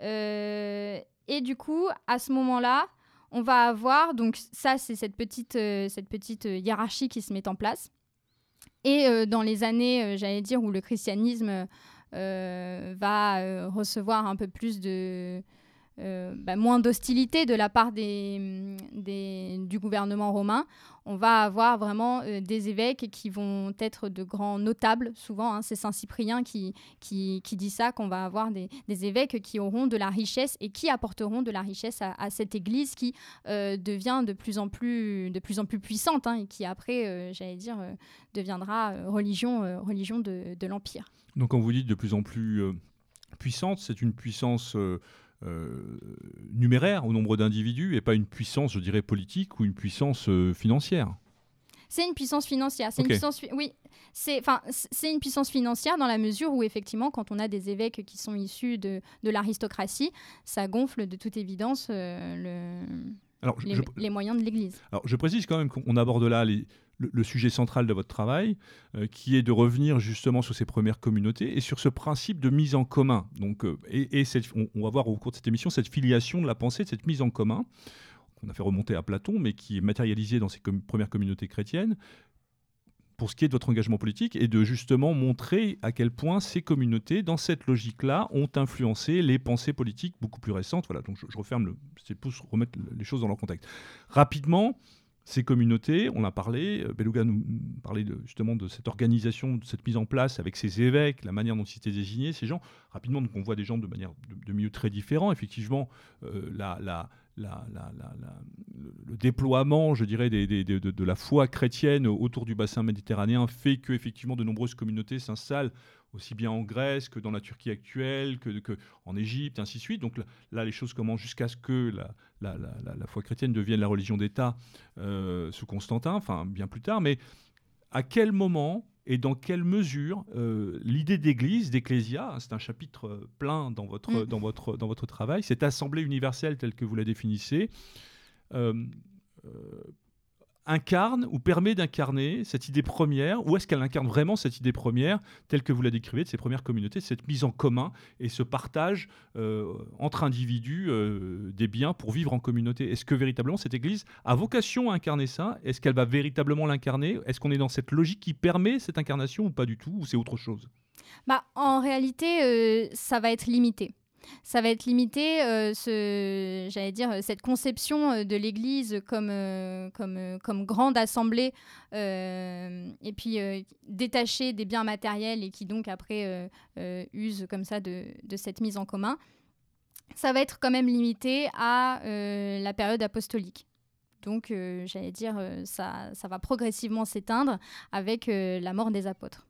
et du coup, à ce moment-là, on va avoir, donc ça c'est cette petite, cette petite hiérarchie qui se met en place. Et dans les années, j'allais dire, où le christianisme euh, va euh, recevoir un peu plus de... Euh, bah, moins d'hostilité de la part des, du gouvernement romain, on va avoir vraiment des évêques qui vont être de grands notables. Souvent, hein, c'est Saint Cyprien qui, qui, qui, dit ça, qu'on va avoir des, des, évêques qui auront de la richesse et qui apporteront de la richesse à, cette Église qui devient de plus en plus, de plus, en plus puissante hein, et qui après, j'allais dire, deviendra religion, religion de, de l'Empire. Donc quand vous dites de plus en plus euh, puissante, c'est une puissance euh, euh, numéraire au nombre d'individus et pas une puissance, je dirais, politique ou une puissance financière. C'est une puissance financière. C'est une puissance, oui, c'est enfin c'est une puissance financière dans la mesure où effectivement, quand on a des évêques qui sont issus de, de l'aristocratie, ça gonfle de toute évidence le, les, moyens de l'Église. Alors je précise quand même qu'on aborde là les, le, sujet central de votre travail, euh, qui est de revenir justement sur ces premières communautés et sur ce principe de mise en commun. Donc, euh, et, on, va voir au cours de cette émission cette filiation de la pensée, de cette mise en commun, qu'on a fait remonter à Platon, mais qui est matérialisée dans ces premières communautés chrétiennes, pour ce qui est de votre engagement politique, et de justement montrer à quel point ces communautés, dans cette logique-là, ont influencé les pensées politiques beaucoup plus récentes. Voilà, donc je, je referme. C'est pour remettre les choses dans leur contexte. Rapidement, ces communautés, on a parlé, euh, Beluga nous parlait justement de cette organisation, de cette mise en place avec ces évêques, la manière dont ils étaient désignés, ces gens. Rapidement, donc on voit des gens de manière de, milieux très différents. Effectivement, euh, le déploiement, je dirais, de, de, la foi chrétienne autour du bassin méditerranéen fait que effectivement de nombreuses communautés s'installent aussi bien en Grèce que dans la Turquie actuelle, que, que en Égypte, ainsi de suite. Donc là, les choses commencent jusqu'à ce que la, la, foi chrétienne devienne la religion d'État euh, sous Constantin, enfin bien plus tard. Mais à quel moment et dans quelle mesure euh, l'idée d'église, d'ecclésia, hein, c'est un chapitre euh, plein dans votre, mm. dans votre, dans votre travail, cette assemblée universelle telle que vous la définissez, incarne ou permet d'incarner cette idée première, ou est-ce qu'elle incarne vraiment cette idée première, telle que vous la décrivez, de ces premières communautés, cette mise en commun et ce partage euh, entre individus euh, des biens pour vivre en communauté? Est-ce que véritablement cette Église a vocation à incarner ça? Est-ce qu'elle va véritablement l'incarner? Est-ce qu'on est dans cette logique qui permet cette incarnation ou pas du tout Ou c'est autre chose? Bah, En réalité, euh, ça va être limité ça va être limité, euh, ce, j'allais dire, cette conception euh, de l'Église comme, euh, comme, comme grande assemblée, et puis détachée des biens matériels et qui donc après use comme ça de, de, cette mise en commun. Ça va être quand même limité à la période apostolique. Donc, j'allais dire, ça, ça va progressivement s'éteindre avec la mort des apôtres.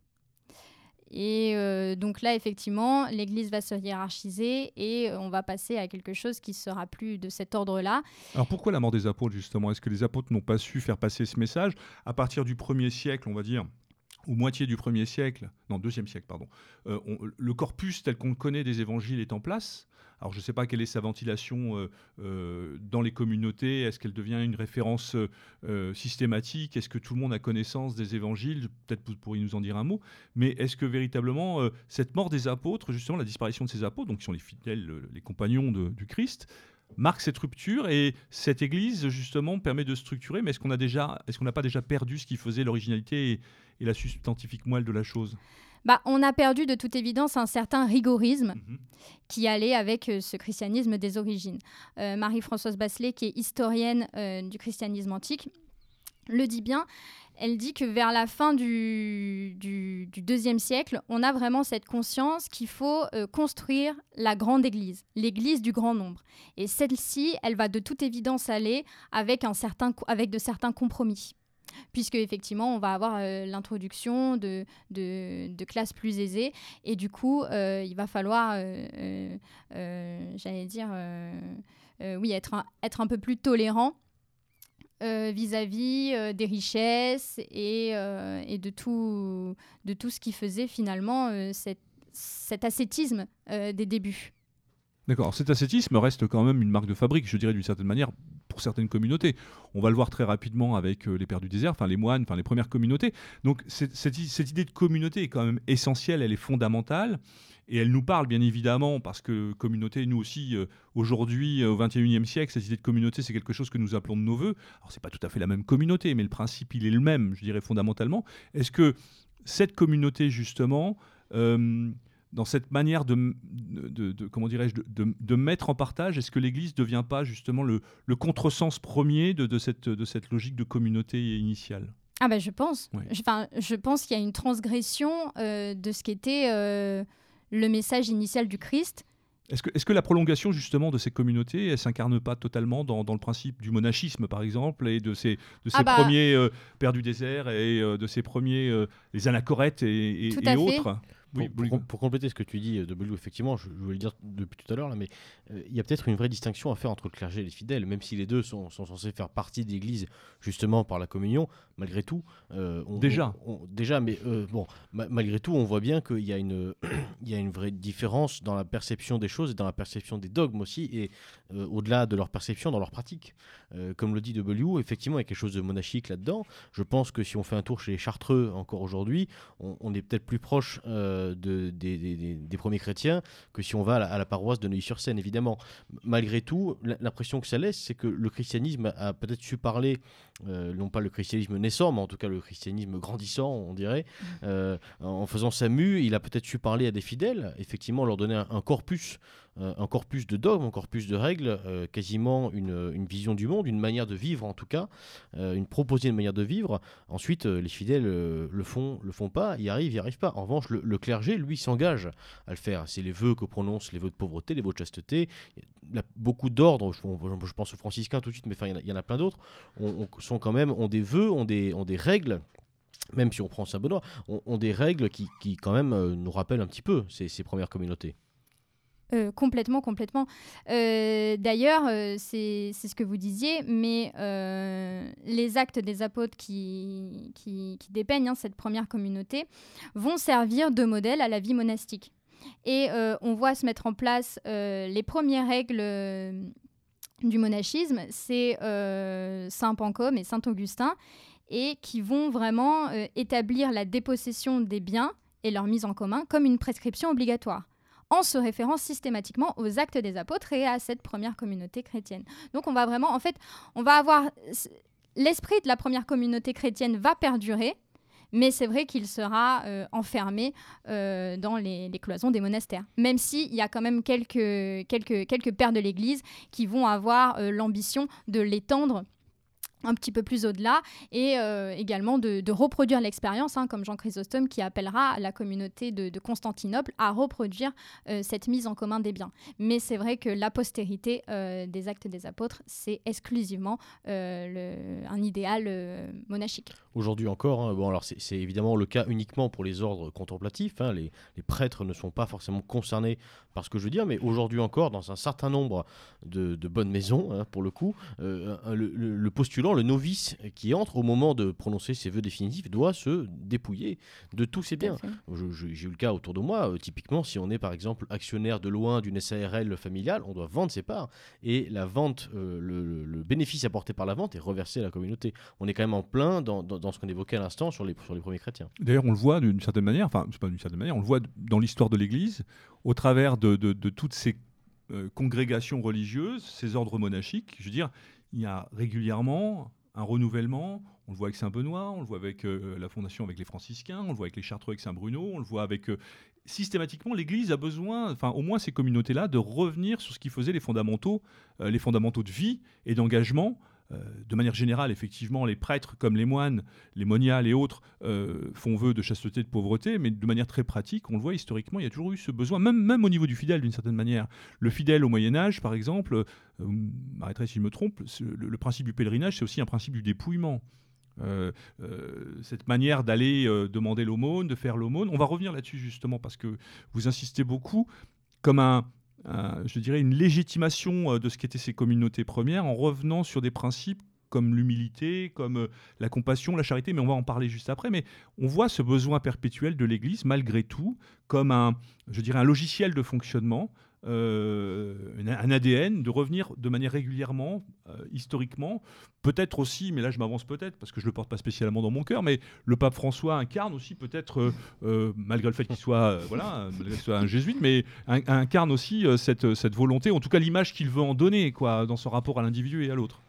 Et euh, donc là, effectivement, l'Église va se hiérarchiser et on va passer à quelque chose qui sera plus de cet ordre-là. Alors pourquoi la mort des apôtres, justement? Est-ce que les apôtres n'ont pas su faire passer ce message? À partir du premier siècle, on va dire, ou moitié du premier siècle, non, deuxième siècle, pardon, euh, le corpus tel qu'on le connaît des évangiles est en place. Alors je ne sais pas quelle est sa ventilation euh, euh, dans les communautés. Est-ce qu'elle devient une référence systématique? Est-ce que tout le monde a connaissance des évangiles? Peut-être vous pourriez nous en dire un mot. Mais est-ce que véritablement cette mort des apôtres, justement la disparition de ces apôtres, donc qui sont les fidèles, les compagnons du Christ, marque cette rupture et cette église justement permet de structurer? Mais est-ce qu'on est-ce qu'on n'a pas déjà perdu ce qui faisait l'originalité et la substantifique moelle de la chose bah, on a perdu de toute évidence un certain rigorisme Mhm. qui allait avec euh, ce christianisme des origines. Euh, Marie-Françoise Basselet, qui est historienne euh, du christianisme antique, le dit bien. Elle dit que vers la fin du, du, du deuxième siècle, on a vraiment cette conscience qu'il faut construire la grande église, l'église du grand nombre. Et celle-ci, elle va de toute évidence aller avec, un certain, avec de certains compromis. Puisque effectivement, on va avoir euh, l'introduction de, classes plus aisées. Et du coup, euh, il va falloir, euh, j'allais dire, oui, être un, peu plus tolérant vis-à-vis des richesses et, de, tout, ce qui faisait finalement cet ascétisme des débuts. D'accord. Cet ascétisme reste quand même une marque de fabrique, je dirais d'une certaine manière, pour certaines communautés. On va le voir très rapidement avec euh, les Pères du désert, enfin les moines, enfin les premières communautés. Donc cette, idée de communauté est quand même essentielle, elle est fondamentale. Et elle nous parle bien évidemment, parce que communauté, nous aussi, euh, aujourd'hui, euh, au XXIe siècle, cette idée de communauté, c'est quelque chose que nous appelons de nos voeux. Alors c'est pas tout à fait la même communauté, mais le principe, il est le même, je dirais fondamentalement. Est-ce que cette communauté, justement, dans cette manière de, de- de- comment dirais-je, de, mettre en partage, est-ce que l'Église ne devient pas justement le, le contresens premier de, cette, de cette logique de communauté initiale? Ah ben je pense. Ouais. Je, pense qu'il y a une transgression euh, de ce qu'était euh, le message initial du Christ. Est-ce que, est-ce que la prolongation justement de ces communautés, elle s'incarne pas totalement dans, dans le principe du monachisme par exemple et de ces, de ces Ah bah. premiers euh, pères du désert et euh, de ces premiers les anachorètes et, et- Tout et à fait. autres? Oui, pour compléter ce que tu dis, euh, W, effectivement, je, je voulais le dire depuis tout à l'heure, là, mais euh, il y a peut-être une vraie distinction à faire entre le clergé et les fidèles, même si les deux sont, sont censés faire partie de l'Église, justement par la communion, malgré tout. euh, on- Déjà. on- on- déjà, mais euh, bon, ma- malgré tout, on voit bien qu'il y, a une- il y a une vraie différence dans la perception des choses et dans la perception des dogmes aussi, et euh, au-delà de leur perception, dans leur pratique. Euh, comme le dit W, effectivement, il y a quelque chose de monachique là-dedans. Je pense que si on fait un tour chez les Chartreux encore aujourd'hui, on, on est peut-être plus proche euh, de, des, des- des- des premiers chrétiens que si on va à la, à la paroisse de Neuilly-sur-Seine, évidemment. Malgré tout, l'impression que ça laisse, c'est que le christianisme a peut-être su parler, euh, non pas le christianisme naissant, mais en tout cas le christianisme grandissant, on dirait, euh, en faisant sa mue, il a peut-être su parler à des fidèles, effectivement leur donner un, un corpus, euh, un corpus de dogmes, un corpus de règles, euh, quasiment une, vision du monde, une manière de vivre en tout cas, euh, une proposée de manière de vivre. Ensuite, euh, les fidèles euh, le font, le font pas, y arrivent, y arrivent pas. En revanche, le, le clergé, lui, s'engage à le faire. C'est les vœux que prononcent les vœux de pauvreté, les vœux de chasteté. Il y a beaucoup d'ordres. Je, pense aux franciscains tout de suite, mais il y en a- plein d'autres. On, on- sont quand même ont des vœux, ont des, règles. Même si on prend Saint Benoît, ont, ont des règles qui, quand même euh, nous rappellent un petit peu ces premières communautés. Euh, complètement, complètement. Euh, D'ailleurs, euh, c'est ce que vous disiez, mais les actes des apôtres qui, dépeignent hein, cette première communauté vont servir de modèle à la vie monastique. Et on voit se mettre en place les premières règles du monachisme, c'est Saint Pancôme et Saint Augustin, et qui vont vraiment établir la dépossession des biens et leur mise en commun comme une prescription obligatoire en se référant systématiquement aux actes des apôtres et à cette première communauté chrétienne. Donc on va vraiment, en fait, on va avoir l'esprit de la première communauté chrétienne va perdurer, mais c'est vrai qu'il sera euh, enfermé euh, dans les, cloisons des monastères. Même s'il y a quand même quelques, quelques, quelques pères de l'Église qui vont avoir euh, l'ambition de l'étendre un petit peu plus au-delà et euh, également de, reproduire l'expérience, hein, comme Jean Chrysostome qui appellera la communauté de, Constantinople à reproduire euh, cette mise en commun des biens. Mais c'est vrai que la postérité euh, des actes des apôtres, c'est exclusivement un idéal monachique. Aujourd'hui encore, hein, bon alors c'est évidemment le cas uniquement pour les ordres contemplatifs. hein, les, prêtres ne sont pas forcément concernés par ce que je veux dire, mais aujourd'hui encore, dans un certain nombre de, bonnes maisons, pour le coup, le- le postulant, le novice qui entre au moment de prononcer ses vœux définitifs doit se dépouiller de tous ses biens. J'ai eu le cas autour de moi, euh, typiquement, si on est par exemple actionnaire de loin d'une SARL familiale, on doit vendre ses parts et la vente, euh, le, bénéfice apporté par la vente est reversé à la communauté. On est quand même en plein dans, dans- dans ce qu'on évoquait à l'instant sur les, sur les premiers chrétiens. D'ailleurs, on le voit d'une certaine manière, enfin, c'est pas d'une certaine manière, on le voit dans l'histoire de l'Église, au travers de, de- de toutes ces euh, congrégations religieuses, ces ordres monachiques, je veux dire, il y a régulièrement un renouvellement. On le voit avec Saint-Benoît, on le voit avec euh, la Fondation avec les franciscains, on le voit avec les Chartreux avec Saint-Bruno, on le voit avec... Euh, systématiquement, l'Église a besoin, enfin au moins ces communautés-là, de revenir sur ce qui faisait les fondamentaux, les fondamentaux de vie et d'engagement euh, de manière générale, effectivement, les prêtres comme les moines, les moniales et autres euh, font vœu de chasteté, de pauvreté, mais de manière très pratique, on le voit historiquement, il y a toujours eu ce besoin, même, au niveau du fidèle d'une certaine manière. Le fidèle au Moyen Âge, par exemple, euh, m'arrêterai si je me trompe, le, principe du pèlerinage, c'est aussi un principe du dépouillement. cette manière d'aller demander l'aumône, de faire l'aumône. On va revenir là-dessus justement parce que vous insistez beaucoup comme un, je dirais, une légitimation euh, de ce qu'étaient ces communautés premières en revenant sur des principes comme l'humilité, comme euh, la compassion, la charité, mais on va en parler juste après. Mais on voit ce besoin perpétuel de l'Église, malgré tout, comme un, je dirais, un logiciel de fonctionnement euh, un ADN, de revenir de manière régulièrement, euh, historiquement. Peut-être aussi, mais là je m'avance peut-être parce que je le porte pas spécialement dans mon cœur, mais le pape François incarne aussi peut-être, euh, malgré le fait qu'il soit, voilà, un jésuite, mais incarne aussi cette, cette volonté, en tout cas l'image qu'il veut en donner, quoi, dans son rapport à l'individu et à l'autre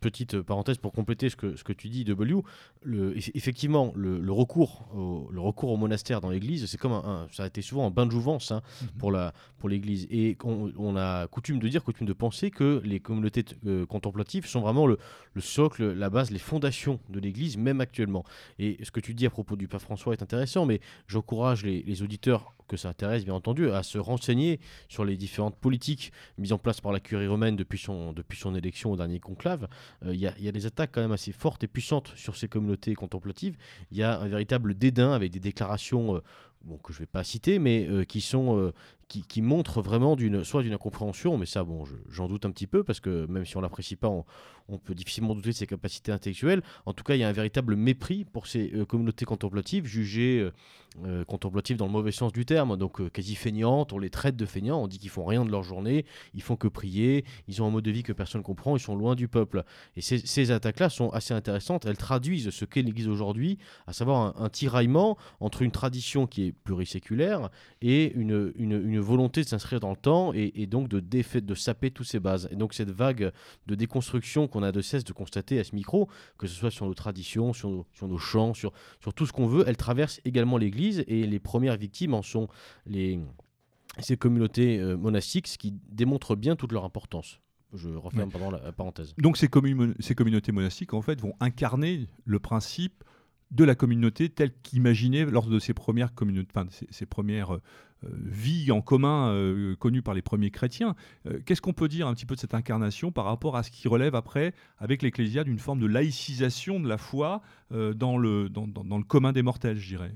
petite parenthèse pour compléter ce que, ce que tu dis, W. Le, effectivement, le, recours au, le recours au monastère dans l'Église, c'est comme un, ça a été souvent un bain de jouvence hein, mhm. pour, la, pour l'Église. Et on, a coutume de dire, coutume de penser que les communautés euh, contemplatives sont vraiment le, le, socle, la base, les fondations de l'Église, même actuellement. Et ce que tu dis à propos du pape François est intéressant, mais j'encourage les, les auditeurs que ça intéresse, bien entendu, à se renseigner sur les différentes politiques mises en place par la curie romaine depuis son, depuis son élection au dernier conclave. Euh, il y, a des attaques quand même assez fortes et puissantes sur ces communautés contemplatives. Il y a un véritable dédain avec des déclarations euh, bon, que je ne vais pas citer, mais euh, qui sont qui, montrent vraiment d'une soit d'une incompréhension, mais ça bon, j'en doute un petit peu parce que même si on l'apprécie pas, on, peut difficilement douter de ses capacités intellectuelles. En tout cas, il y a un véritable mépris pour ces communautés contemplatives jugées euh, contemplatifs dans le mauvais sens du terme, donc euh, quasi feignantes, on les traite de feignants, on dit qu'ils font rien de leur journée, ils font que prier, ils ont un mode de vie que personne ne comprend, ils sont loin du peuple. Et ces, attaques-là sont assez intéressantes, elles traduisent ce qu'est l'Église aujourd'hui, à savoir un, tiraillement entre une tradition qui est pluriséculaire et une, une, volonté de s'inscrire dans le temps et, donc de, défait, de saper toutes ces bases. Et donc cette vague de déconstruction qu'on a de cesse de constater à ce micro, que ce soit sur nos traditions, sur nos, sur nos chants, sur, sur tout ce qu'on veut, elle traverse également l'Église et les premières victimes en sont les, ces communautés euh, monastiques, ce qui démontre bien toute leur importance. Je referme pendant la, parenthèse. Donc ces, ces communautés monastiques, en fait, vont incarner le principe de la communauté telle qu'imaginée lors de ces premières, communautés, enfin, ces, premières euh, vies en commun euh, connues par les premiers chrétiens. Qu'est-ce qu'on peut dire un petit peu de cette incarnation par rapport à ce qui relève après, avec l'Ecclésia, d'une forme de laïcisation de la foi dans, le, dans, dans, le commun des mortels, je dirais?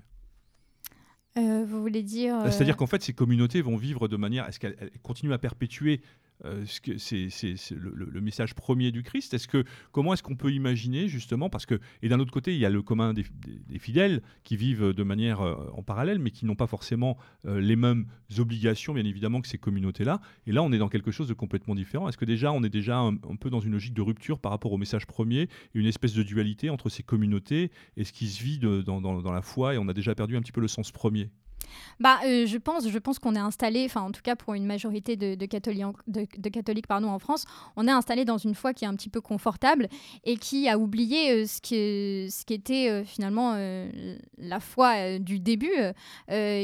Euh, vous voulez dire. C'est-à-dire euh, qu'en fait, ces communautés vont vivre de manière. Est-ce qu'elles continuent à perpétuer euh, c'est le, message premier du Christ. Est-ce que comment est-ce qu'on peut imaginer justement parce que et d'un autre côté il y a le commun des, fidèles qui vivent de manière euh, en parallèle mais qui n'ont pas forcément euh, les mêmes obligations bien évidemment que ces communautés-là. Et là on est dans quelque chose de complètement différent. Est-ce que déjà on est déjà un, peu dans une logique de rupture par rapport au message premier et une espèce de dualité entre ces communautés et ce qui se vit dans, dans la foi et on a déjà perdu un petit peu le sens premier? Bah, euh, je pense, je pense qu'on est installé, enfin en tout cas pour une majorité de, catholiques, pardon, en France, on est installé dans une foi qui est un petit peu confortable et qui a oublié euh, ce, qui, ce qui était euh, finalement la foi du début,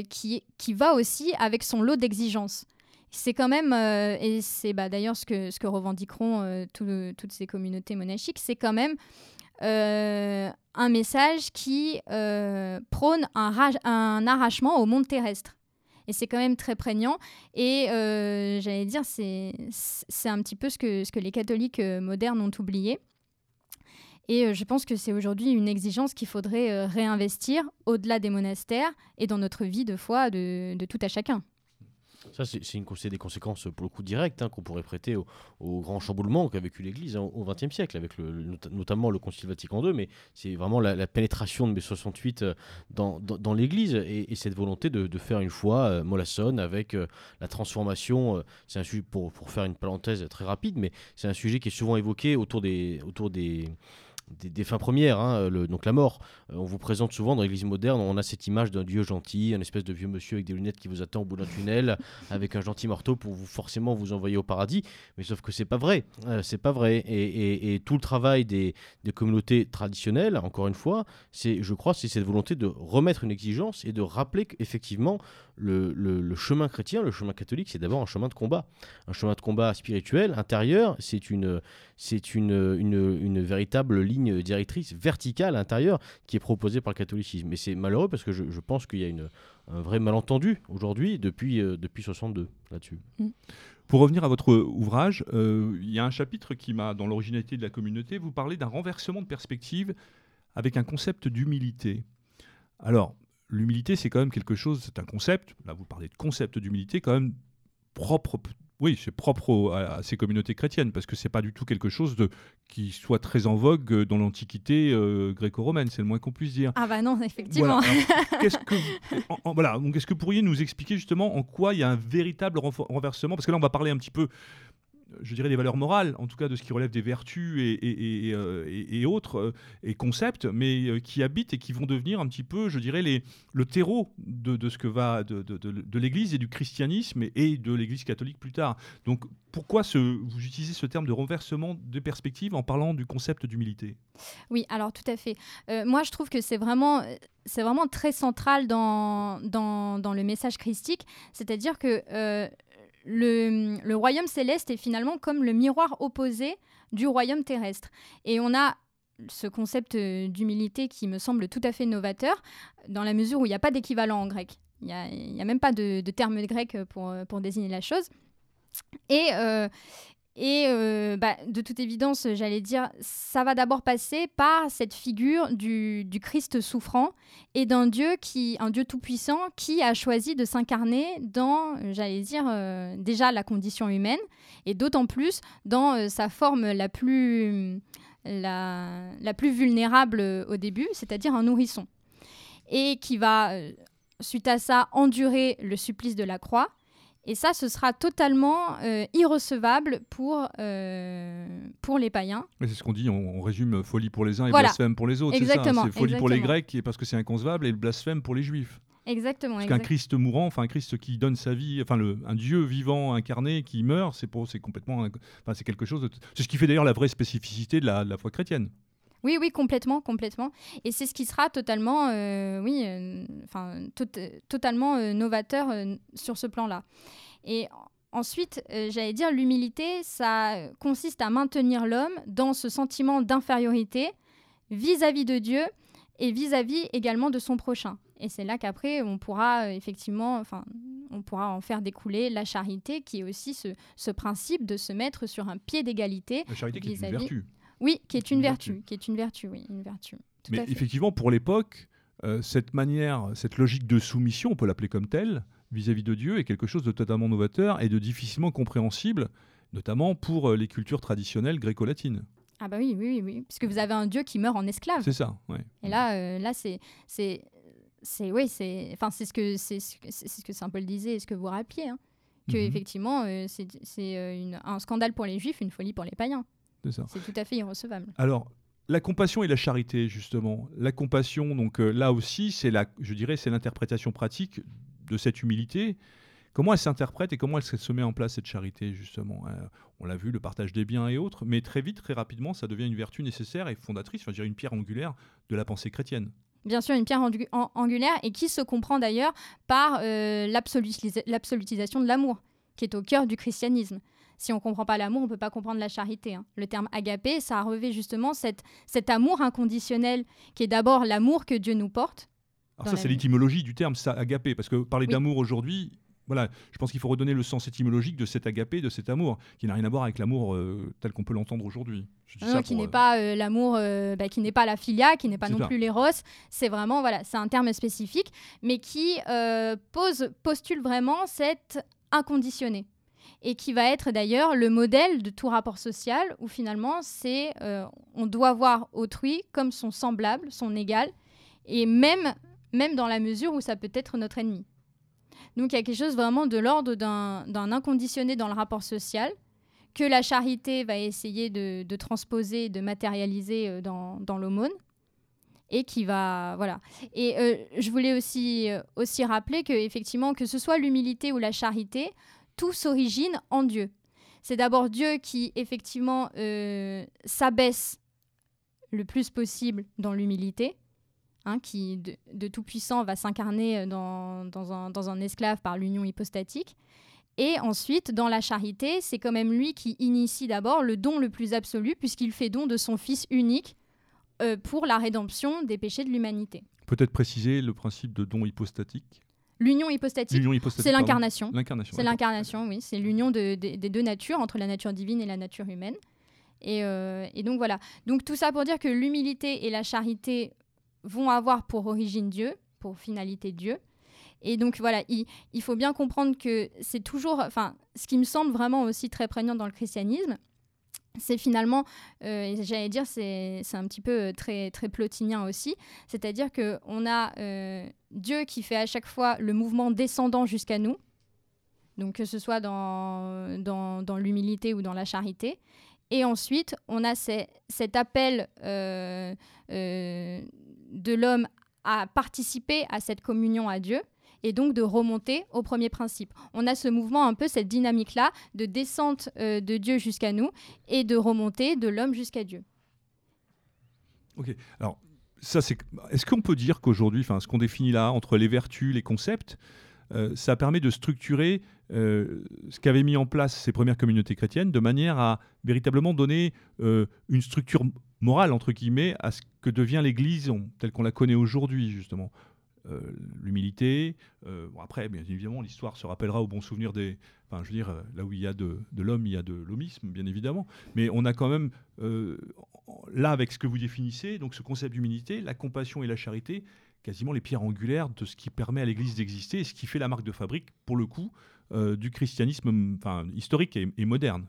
qui, qui va aussi avec son lot d'exigences. C'est quand même, et c'est bah, d'ailleurs ce que, ce que revendiqueront toutes ces communautés monachiques, c'est quand même euh, un message qui euh, prône un, arrachement au monde terrestre. Et c'est quand même très prégnant. Et euh, j'allais dire, c'est un petit peu ce que, ce que les catholiques modernes ont oublié. Et je pense que c'est aujourd'hui une exigence qu'il faudrait réinvestir au-delà des monastères et dans notre vie de foi de, de tout à chacun. Ça, c'est des conséquences pour le coup directes hein, qu'on pourrait prêter au, grand chamboulement qu'a vécu l'Église hein, au XXe siècle, avec notamment le Concile Vatican II, mais c'est vraiment la, pénétration de mai 68 euh, dans, l'Église et, cette volonté de, faire une foi euh, mollassonne avec euh, la transformation. c'est un sujet, pour, pour, faire une parenthèse très rapide, mais c'est un sujet qui est souvent évoqué autour des, autour des des, fins premières, hein, le, donc la mort. Euh, on vous présente souvent dans l'Église moderne, on a cette image d'un Dieu gentil, un espèce de vieux monsieur avec des lunettes qui vous attend au bout d'un tunnel, avec un gentil marteau pour vous forcément vous envoyer au paradis. Mais sauf que c'est pas vrai, euh, c'est pas vrai. Et, tout le travail des, communautés traditionnelles, encore une fois, c'est, je crois, c'est cette volonté de remettre une exigence et de rappeler qu'effectivement le, le, chemin chrétien, le chemin catholique, c'est d'abord un chemin de combat, un chemin de combat spirituel intérieur. C'est une, c'est une, une, une véritable ligne directrice verticale intérieure qui est proposée par le catholicisme. Et c'est malheureux parce que je, je pense qu'il y a une, un vrai malentendu aujourd'hui depuis, euh, depuis 62 là-dessus. Mm. Pour revenir à votre ouvrage, euh, il y a un chapitre qui m'a, dans l'originalité de la communauté, vous parlez d'un renversement de perspective avec un concept d'humilité. Alors, l'humilité, c'est quand même quelque chose, c'est un concept, là vous parlez de concept d'humilité, quand même propre oui, c'est propre à, ces communautés chrétiennes, parce que c'est pas du tout quelque chose de, qui soit très en vogue dans l'Antiquité euh, gréco-romaine, c'est le moins qu'on puisse dire. Ah bah non, effectivement. qu'est-ce que, voilà, donc est-ce que vous pourriez nous expliquer justement en quoi il y a un véritable renversement? Parce que là, on va parler un petit peu je dirais, des valeurs morales, en tout cas de ce qui relève des vertus et, euh, autres, euh, et concepts, mais euh, qui habitent et qui vont devenir un petit peu, je dirais, le terreau de, ce que va de, l'Église et du christianisme et de l'Église catholique plus tard. Donc pourquoi vous utilisez ce terme de renversement de perspective en parlant du concept d'humilité? Oui, alors tout à fait. moi, je trouve que c'est vraiment très central dans, le message christique, c'est-à-dire que le, royaume céleste est finalement comme le miroir opposé du royaume terrestre. Et on a ce concept euh, d'humilité qui me semble tout à fait novateur, dans la mesure où il n'y a pas d'équivalent en grec. Il n'y a, même pas de, terme grec pour, pour désigner la chose. Et, euh, et euh, bah, de toute évidence, j'allais dire, ça va d'abord passer par cette figure du, Christ souffrant et d'un Dieu qui, un Dieu tout-puissant qui a choisi de s'incarner dans, j'allais dire, euh, déjà la condition humaine et d'autant plus dans euh, sa forme la plus, la, la plus vulnérable au début, c'est-à-dire un nourrisson. Et qui va, suite à ça, endurer le supplice de la croix et ça, ce sera totalement euh, irrecevable pour, euh, pour les païens. C'est ce qu'on dit, on, résume folie pour les uns et blasphème pour les autres. Exactement. C'est folie pour les Grecs parce que c'est inconcevable et blasphème pour les Juifs. Exactement. Parce qu'un Christ mourant, enfin un Christ qui donne sa vie, enfin le, un Dieu vivant incarné qui meurt, c'est c'est complètement, enfin c'est quelque chose. C'est ce qui fait d'ailleurs la vraie spécificité de la, de la foi chrétienne. Oui, oui, complètement, complètement. Et c'est ce qui sera totalement, euh, oui, euh, enfin, totalement euh, novateur sur ce plan-là. Et ensuite, j'allais dire, l'humilité, ça consiste à maintenir l'homme dans ce sentiment d'infériorité vis-à-vis de Dieu et vis-à-vis également de son prochain. Et c'est là qu'après, on pourra effectivement, enfin, on pourra en faire découler la charité, qui est aussi ce, ce principe de se mettre sur un pied d'égalité. La charité qui est une vertu. Oui, qui est une, vertu. qui est une vertu, oui, une vertu. Mais effectivement, pour l'époque, euh, cette manière, cette logique de soumission, on peut l'appeler comme telle, vis-à-vis de Dieu, est quelque chose de totalement novateur et de difficilement compréhensible, notamment pour euh, les cultures traditionnelles gréco-latines. Ah bah oui, oui, oui, puisque vous avez un Dieu qui meurt en esclave. C'est ça, oui. Et là, euh, là, c'est, c'est, c'est, oui, c'est, enfin, c'est ce que c'est, ce que Saint Paul disait, et ce que vous rappeliez, hein, que mhm. effectivement, c'est, c'est un scandale pour les Juifs, une folie pour les païens. C'est tout à fait irrecevable. Alors, la compassion et la charité, justement. La compassion, donc euh, là aussi, c'est la, je dirais, c'est l'interprétation pratique de cette humilité. Comment elle s'interprète et comment elle se met en place cette charité, justement euh, On l'a vu, le partage des biens et autres, mais très vite, très rapidement, ça devient une vertu nécessaire et fondatrice, enfin, je dirais une pierre angulaire de la pensée chrétienne. Bien sûr, une pierre angulaire et qui se comprend d'ailleurs par euh, l'absolutisation de l'amour, qui est au cœur du christianisme si on ne comprend pas l'amour, on ne peut pas comprendre la charité. Hein. Le terme agapé, ça revêt justement cette, cet amour inconditionnel qui est d'abord l'amour que Dieu nous porte. Alors ça, c'est l'étymologie du terme, ça, agapé, parce que parler d'amour aujourd'hui, voilà, je pense qu'il faut redonner le sens étymologique de cet agapé, de cet amour, qui n'a rien à voir avec l'amour euh, tel qu'on peut l'entendre aujourd'hui. qui n'est euh, pas euh, l'amour, bah, qui n'est pas la filia, qui n'est pas non plus l'éros. C'est vraiment, voilà, c'est un terme spécifique, mais qui pose, postule vraiment cet inconditionné et qui va être d'ailleurs le modèle de tout rapport social où finalement c'est euh, on doit voir autrui comme son semblable, son égal, et même, même dans la mesure où ça peut être notre ennemi. Donc il y a quelque chose vraiment de l'ordre d'un inconditionné dans le rapport social que la charité va essayer de, transposer, de matérialiser euh, dans, l'aumône et qui va voilà et euh, je voulais aussi aussi rappeler que effectivement que ce soit l'humilité ou la charité tout s'origine en Dieu c'est d'abord Dieu qui effectivement euh, s'abaisse le plus possible dans l'humilité hein, qui de, de tout puissant va s'incarner un, dans un esclave par l'union hypostatique et ensuite, dans la charité, c'est quand même lui qui initie d'abord le don le plus absolu, puisqu'il fait don de son Fils unique euh, pour la rédemption des péchés de l'humanité. Peut-être préciser le principe de don hypostatique? L'union hypostatique, c'est l'incarnation. C'est l'incarnation, oui. C'est l'union de- de- des deux natures, entre la nature divine et la nature humaine. Et, euh, et donc voilà. Donc tout ça pour dire que l'humilité et la charité vont avoir pour origine Dieu, pour finalité Dieu. Et donc voilà, il, il faut bien comprendre que c'est toujours, enfin, ce qui me semble vraiment aussi très prégnant dans le christianisme, c'est finalement, euh, j'allais dire, c'est un petit peu euh, très, très plotinien aussi, c'est-à-dire qu'on a euh, Dieu qui fait à chaque fois le mouvement descendant jusqu'à nous, donc que ce soit dans, dans, l'humilité ou dans la charité. Et ensuite, on a cet appel de l'homme à participer à cette communion à Dieu et donc de remonter au premier principe. On a ce mouvement, un peu cette dynamique-là de descente euh, de Dieu jusqu'à nous et de remontée de l'homme jusqu'à Dieu. Ok. Alors, ça, c'est. Est-ce qu'on peut dire qu'aujourd'hui, ce qu'on définit là entre les vertus, les concepts, euh, ça permet de structurer euh, ce qu'avaient mis en place ces premières communautés chrétiennes de manière à véritablement donner une structure morale entre guillemets à ce que devient l'Église telle qu'on la connaît aujourd'hui justement? Euh, L'humilité. euh, après, bien évidemment, l'histoire se rappellera au bon souvenir des. Enfin, je veux dire, euh, là où il y a de, l'homme, il y a de l'homisme, bien évidemment. Mais on a quand même là, avec ce que vous définissez, donc ce concept d'humilité, la compassion et la charité, quasiment les pierres angulaires de ce qui permet à l'Église d'exister et ce qui fait la marque de fabrique, pour le coup, du christianisme historique et moderne.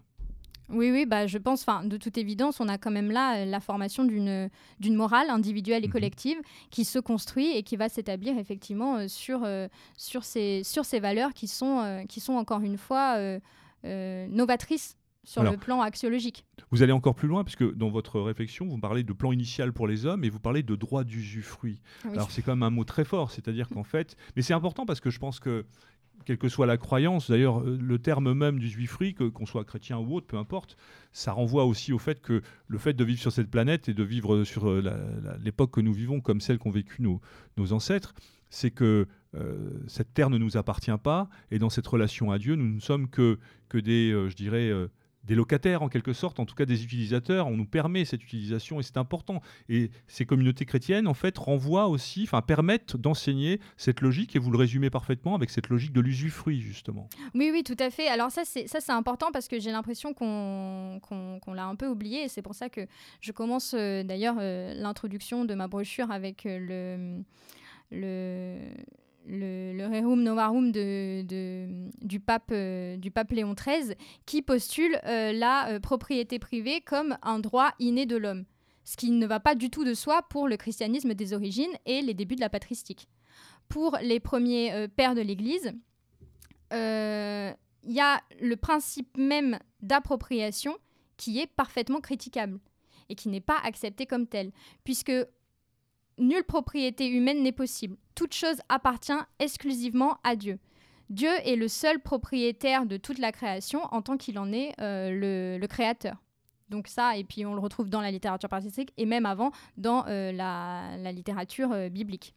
Oui, oui, bah, je pense, de toute évidence, on a quand même là euh, la formation d'une d'une morale individuelle et Mhm. collective qui se construit et qui va s'établir effectivement euh, sur, euh, sur, ces, sur ces valeurs qui sont, euh, qui sont encore une fois euh, euh, novatrices sur Alors, le plan axiologique. Vous allez encore plus loin, puisque dans votre réflexion, vous parlez de plan initial pour les hommes et vous parlez de droit d'usufruit. Oui. Alors c'est quand même un mot très fort, c'est-à-dire qu'en fait, mais c'est important parce que je pense que quelle que soit la croyance, d'ailleurs euh, le terme même d'usufruit, que qu'on soit chrétien ou autre, peu importe, ça renvoie aussi au fait que le fait de vivre sur cette planète et de vivre sur euh, la- l'époque que nous vivons comme celle qu'ont vécu nos, ancêtres, c'est que euh, cette terre ne nous appartient pas et dans cette relation à Dieu, nous ne sommes que, des, euh, je dirais, euh, des locataires en quelque sorte, en tout cas des utilisateurs. On nous permet cette utilisation et c'est important. Et ces communautés chrétiennes, en fait, renvoient aussi, enfin, permettent d'enseigner cette logique et vous le résumez parfaitement avec cette logique de l'usufruit, justement. Oui, oui, tout à fait. Alors ça, c'est important parce que j'ai l'impression qu'on l'a un peu oublié. Et c'est pour ça que je commence euh, d'ailleurs euh, l'introduction de ma brochure avec euh, le, le, le Rerum Novarum du, pape, euh, du pape Léon XIII qui postule euh, la euh, propriété privée comme un droit inné de l'homme. Ce qui ne va pas du tout de soi pour le christianisme des origines et les débuts de la patristique. Pour les premiers pères de l'Église, il y a le principe même d'appropriation qui est parfaitement critiquable et qui n'est pas accepté comme tel, puisque nulle propriété humaine n'est possible. Toute chose appartient exclusivement à Dieu. Dieu est le seul propriétaire de toute la création en tant qu'il en est euh, le, créateur. Donc ça, et puis on le retrouve dans la littérature patristique et même avant dans euh, la, la littérature euh, biblique.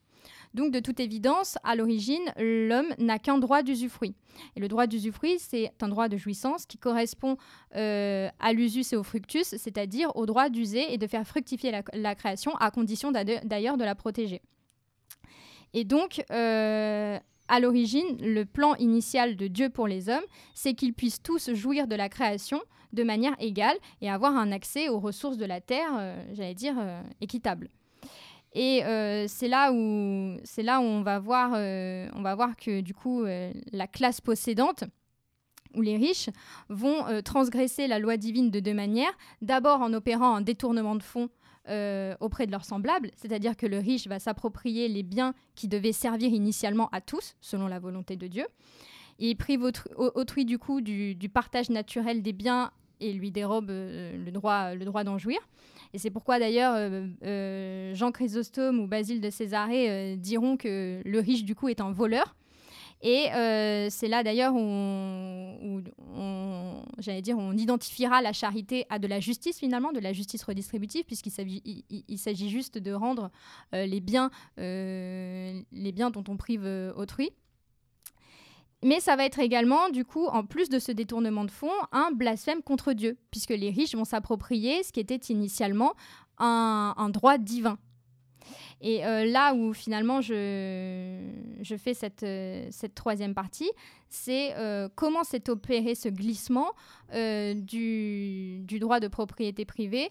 Donc de toute évidence, à l'origine, l'homme n'a qu'un droit d'usufruit. Et le droit d'usufruit, c'est un droit de jouissance qui correspond euh, à l'usus et au fructus, c'est-à-dire au droit d'user et de faire fructifier la, création, à condition d'ailleurs de la protéger. Et donc, euh, à l'origine, le plan initial de Dieu pour les hommes, c'est qu'ils puissent tous jouir de la création de manière égale et avoir un accès aux ressources de la terre, euh, j'allais dire, équitable. Et euh, c'est là où c'est là où on va voir euh, on va voir que du coup euh, la classe possédante ou les riches vont transgresser la loi divine de deux manières. D'abord en opérant un détournement de fonds auprès de leurs semblables, c'est-à-dire que le riche va s'approprier les biens qui devaient servir initialement à tous, selon la volonté de Dieu. Il prive autrui, au- autrui du coup du partage naturel des biens et lui dérobe le droit, le droit d'en jouir. Et c'est pourquoi d'ailleurs Jean Chrysostome ou Basile de Césarée diront que le riche du coup est un voleur et euh, c'est là d'ailleurs où, on, j'allais dire, on identifiera la charité à de la justice finalement, de la justice redistributive, puisqu'il s'agit, juste de rendre euh, les, biens, euh, les biens dont on prive autrui. Mais ça va être également, du coup, en plus de ce détournement de fonds, un blasphème contre Dieu, puisque les riches vont s'approprier ce qui était initialement un droit divin. Et euh, là où finalement je, je fais cette, euh, cette troisième partie, c'est euh, comment s'est opéré ce glissement du, du, droit de propriété privée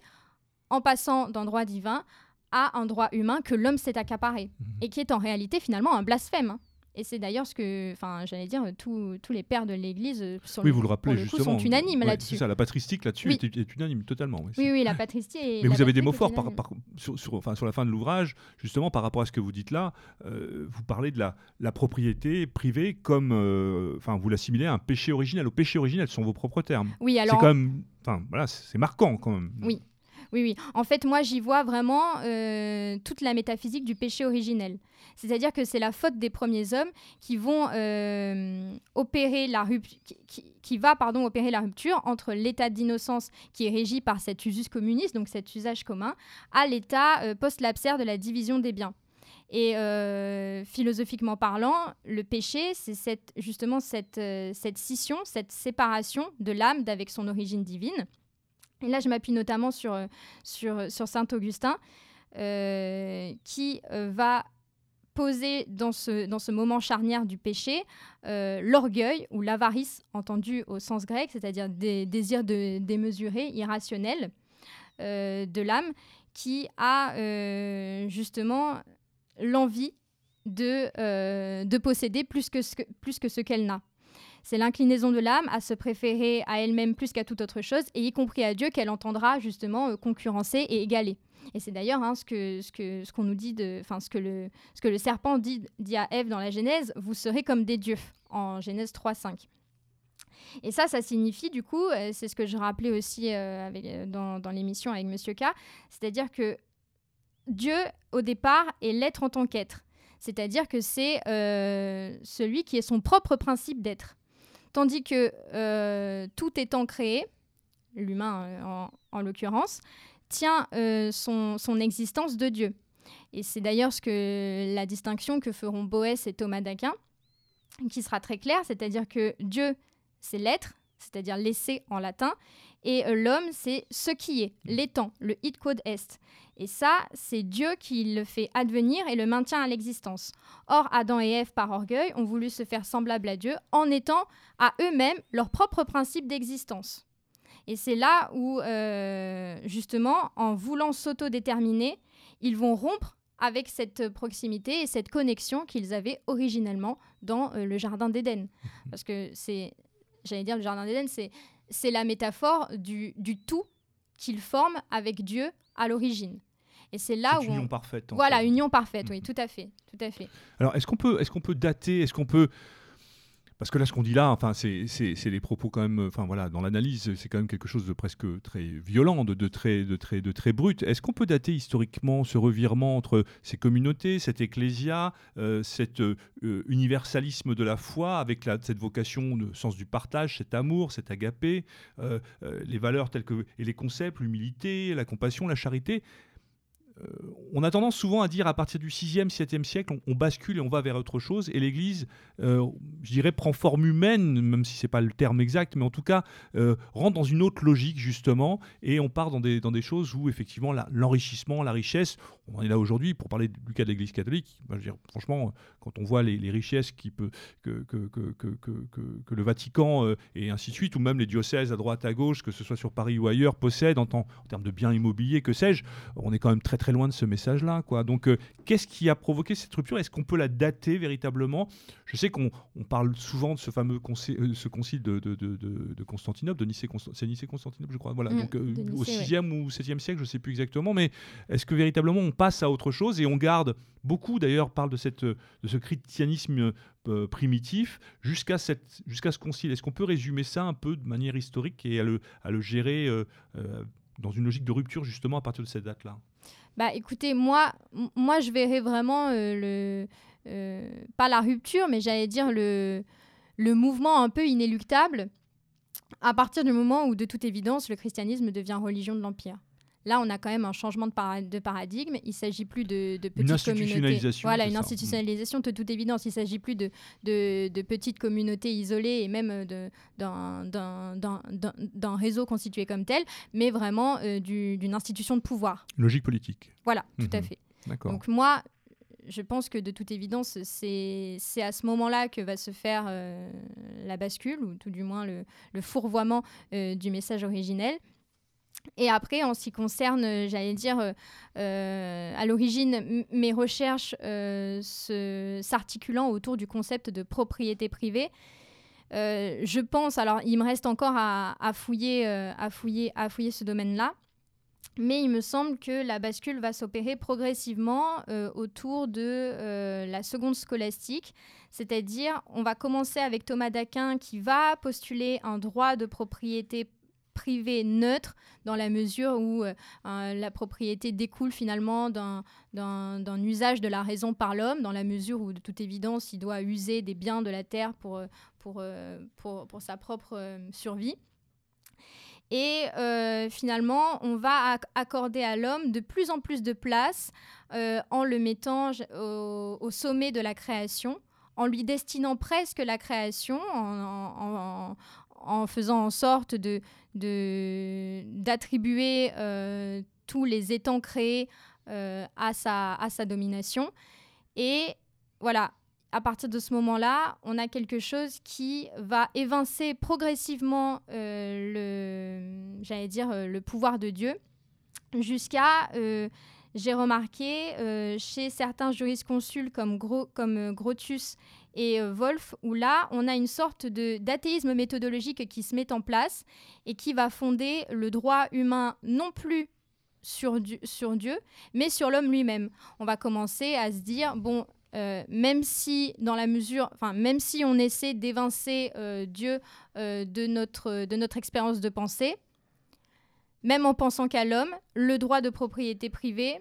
en passant d'un droit divin à un droit humain que l'homme s'est accaparé mmh. et qui est en réalité finalement un blasphème. Et c'est d'ailleurs ce que, enfin, j'allais dire, tous les pères de l'Église euh, sont, oui, vous le rappelez, justement, sont unanimes là-dessus. C'est ça, la patristique là-dessus est, unanime totalement. Oui, oui, la patristique. Mais vous avez des mots forts par, sur, sur, enfin, sur la fin de l'ouvrage, justement, par rapport à ce que vous dites là. Euh, vous parlez de la, la propriété privée comme, euh, enfin, vous l'assimilez à un péché originel. Au péché originel, ce sont vos propres termes. Oui, alors. C'est quand même, enfin, voilà, c'est marquant quand même. Oui. Oui, oui. En fait, moi, j'y vois vraiment toute la métaphysique du péché originel. C'est-à-dire que c'est la faute des premiers hommes qui vont euh, opérer la rupture, qui, va pardon opérer la rupture entre l'état d'innocence qui est régi par cet usus communiste, donc cet usage commun, à l'état euh, post-lapsaire de la division des biens. Et euh, philosophiquement parlant, le péché, c'est justement cette, cette scission, cette séparation de l'âme d'avec son origine divine. Et là, je m'appuie notamment sur, sur, sur Saint Augustin, qui va poser dans ce, dans ce moment charnière du péché euh, l'orgueil ou l'avarice, entendu au sens grec, c'est-à-dire des désirs de, démesurés, irrationnels euh, de l'âme, qui a euh, justement l'envie de, de posséder plus que ce qu'elle n'a. C'est l'inclinaison de l'âme à se préférer à elle-même plus qu'à toute autre chose, et y compris à Dieu qu'elle entendra justement concurrencer et égaler. Et c'est d'ailleurs hein, ce que ce que ce qu'on nous dit de, enfin ce que le ce que le serpent dit, dit à Ève dans la Genèse, vous serez comme des dieux en Genèse 3:5. Et ça, ça signifie du coup, euh, c'est ce que je rappelais aussi euh, euh, dans, dans l'émission avec Monsieur K, c'est-à-dire que Dieu au départ est l'être en tant qu'être, c'est-à-dire que c'est celui qui est son propre principe d'être, tandis que tout étant créé, l'humain en, en l'occurrence, tient euh, son, son, existence de Dieu. Et c'est d'ailleurs ce que la distinction que feront Boès et Thomas d'Aquin, qui sera très claire, c'est-à-dire que Dieu, c'est l'être, c'est-à-dire l'essai en latin, et euh, l'homme, c'est ce qui est, l'étant, le id code est. Et ça, c'est Dieu qui le fait advenir et le maintient à l'existence. Or, Adam et Ève, par orgueil, ont voulu se faire semblable à Dieu en étant à eux-mêmes leur propre principe d'existence. Et c'est là où, euh, justement, en voulant s'autodéterminer, ils vont rompre avec cette proximité et cette connexion qu'ils avaient originellement dans euh, le Jardin d'Éden. Parce que c'est, j'allais dire, le Jardin d'Éden, c'est, c'est la métaphore du, du tout qu'ils forment avec Dieu à l'origine. Et c'est là où union parfaite. Voilà, union parfaite, oui, mhm. tout à fait, tout à fait. Alors, est-ce qu'on peut, est-ce qu'on peut dater, est-ce qu'on peut parce que là, ce qu'on dit là, enfin, c'est des propos quand même, enfin voilà, dans l'analyse, c'est quand même quelque chose de presque très violent, de, très, de très, de très brut. Est-ce qu'on peut dater historiquement ce revirement entre ces communautés, cette ecclésia, euh, cet euh, universalisme de la foi, avec cette vocation de sens du partage, cet amour, cet agapé, euh, les valeurs telles que et les concepts, l'humilité, la compassion, la charité? On a tendance souvent à dire à partir du 6e, 7e siècle, on, bascule et on va vers autre chose. Et l'Église, euh, je dirais, prend forme humaine, même si ce n'est pas le terme exact, mais en tout cas, euh, rentre dans une autre logique, justement. Et on part dans des, dans des choses où, effectivement, l'enrichissement, la, richesse, on est là aujourd'hui pour parler du cas de l'Église catholique. je veux dire, franchement, quand on voit les, richesses qui peut, que, que, que, que, le Vatican euh, et ainsi de suite, ou même les diocèses à droite, à gauche, que ce soit sur Paris ou ailleurs, possèdent en, en termes de biens immobiliers, que sais-je, on est quand même très, très loin de ce message-là. Quoi. Donc, euh, qu'est-ce qui a provoqué cette rupture? Est-ce qu'on peut la dater véritablement? Je sais qu'on parle souvent de ce fameux euh, ce concile de, de, de, de Constantinople, de Nicée, Nicée-Constantinople, je crois. Voilà. Mm, Donc, au 6e ou 7e siècle, je ne sais plus exactement, mais est-ce que véritablement on passe à autre chose et on garde Beaucoup d'ailleurs parlent de, cette, de ce christianisme primitif jusqu'à jusqu'à ce concile. Est-ce qu'on peut résumer ça un peu de manière historique et à le, à le gérer dans une logique de rupture justement à partir de cette date-là? Bah écoutez, moi, moi je verrais vraiment euh, le, euh, pas la rupture, mais j'allais dire le, le mouvement un peu inéluctable à partir du moment où de toute évidence le christianisme devient religion de l'empire. Là, on a quand même un changement de, paradigme. Il ne s'agit plus de, de petites communautés. Voilà, une institutionnalisation de toute évidence. Il s'agit plus de, de, petites communautés isolées et même d'un réseau constitué comme tel, mais vraiment euh, d'une institution de pouvoir. Logique politique. Voilà, tout à mhm. fait. Donc moi, je pense que de toute évidence, c'est à ce moment-là que va se faire euh, la bascule, ou tout du moins le, le fourvoiement euh, du message originel. Et après, en ce qui concerne, euh, j'allais dire, euh, euh, à l'origine, mes recherches s'articulant autour du concept de propriété privée, je pense, alors il me reste encore à, fouiller, à, fouiller, à fouiller ce domaine-là, mais il me semble que la bascule va s'opérer progressivement autour de la seconde scolastique, c'est-à-dire on va commencer avec Thomas d'Aquin qui va postuler un droit de propriété privé neutre dans la mesure où euh, la propriété découle finalement d'un usage de la raison par l'homme, dans la mesure où de toute évidence il doit user des biens de la terre pour, euh, pour, euh, pour, pour sa propre survie. Et finalement, on va accorder à l'homme de plus en plus de place en le mettant au, sommet de la création, en lui destinant presque la création, en, en faisant en sorte de, d'attribuer euh, tous les étangs créés euh, à, sa, à sa domination. Et voilà, à partir de ce moment-là, on a quelque chose qui va évincer progressivement euh, le, dire, le pouvoir de Dieu jusqu'à j'ai remarqué chez certains jurisconsuls comme, comme Grotius et euh, Wolf, où là, on a une sorte d'athéisme méthodologique qui se met en place et qui va fonder le droit humain non plus sur, sur Dieu, mais sur l'homme lui-même. On va commencer à se dire, bon, euh, même si dans la mesure, enfin même si on essaie d'évincer euh, Dieu de notre de notre expérience de pensée, même en pensant qu'à l'homme, le droit de propriété privée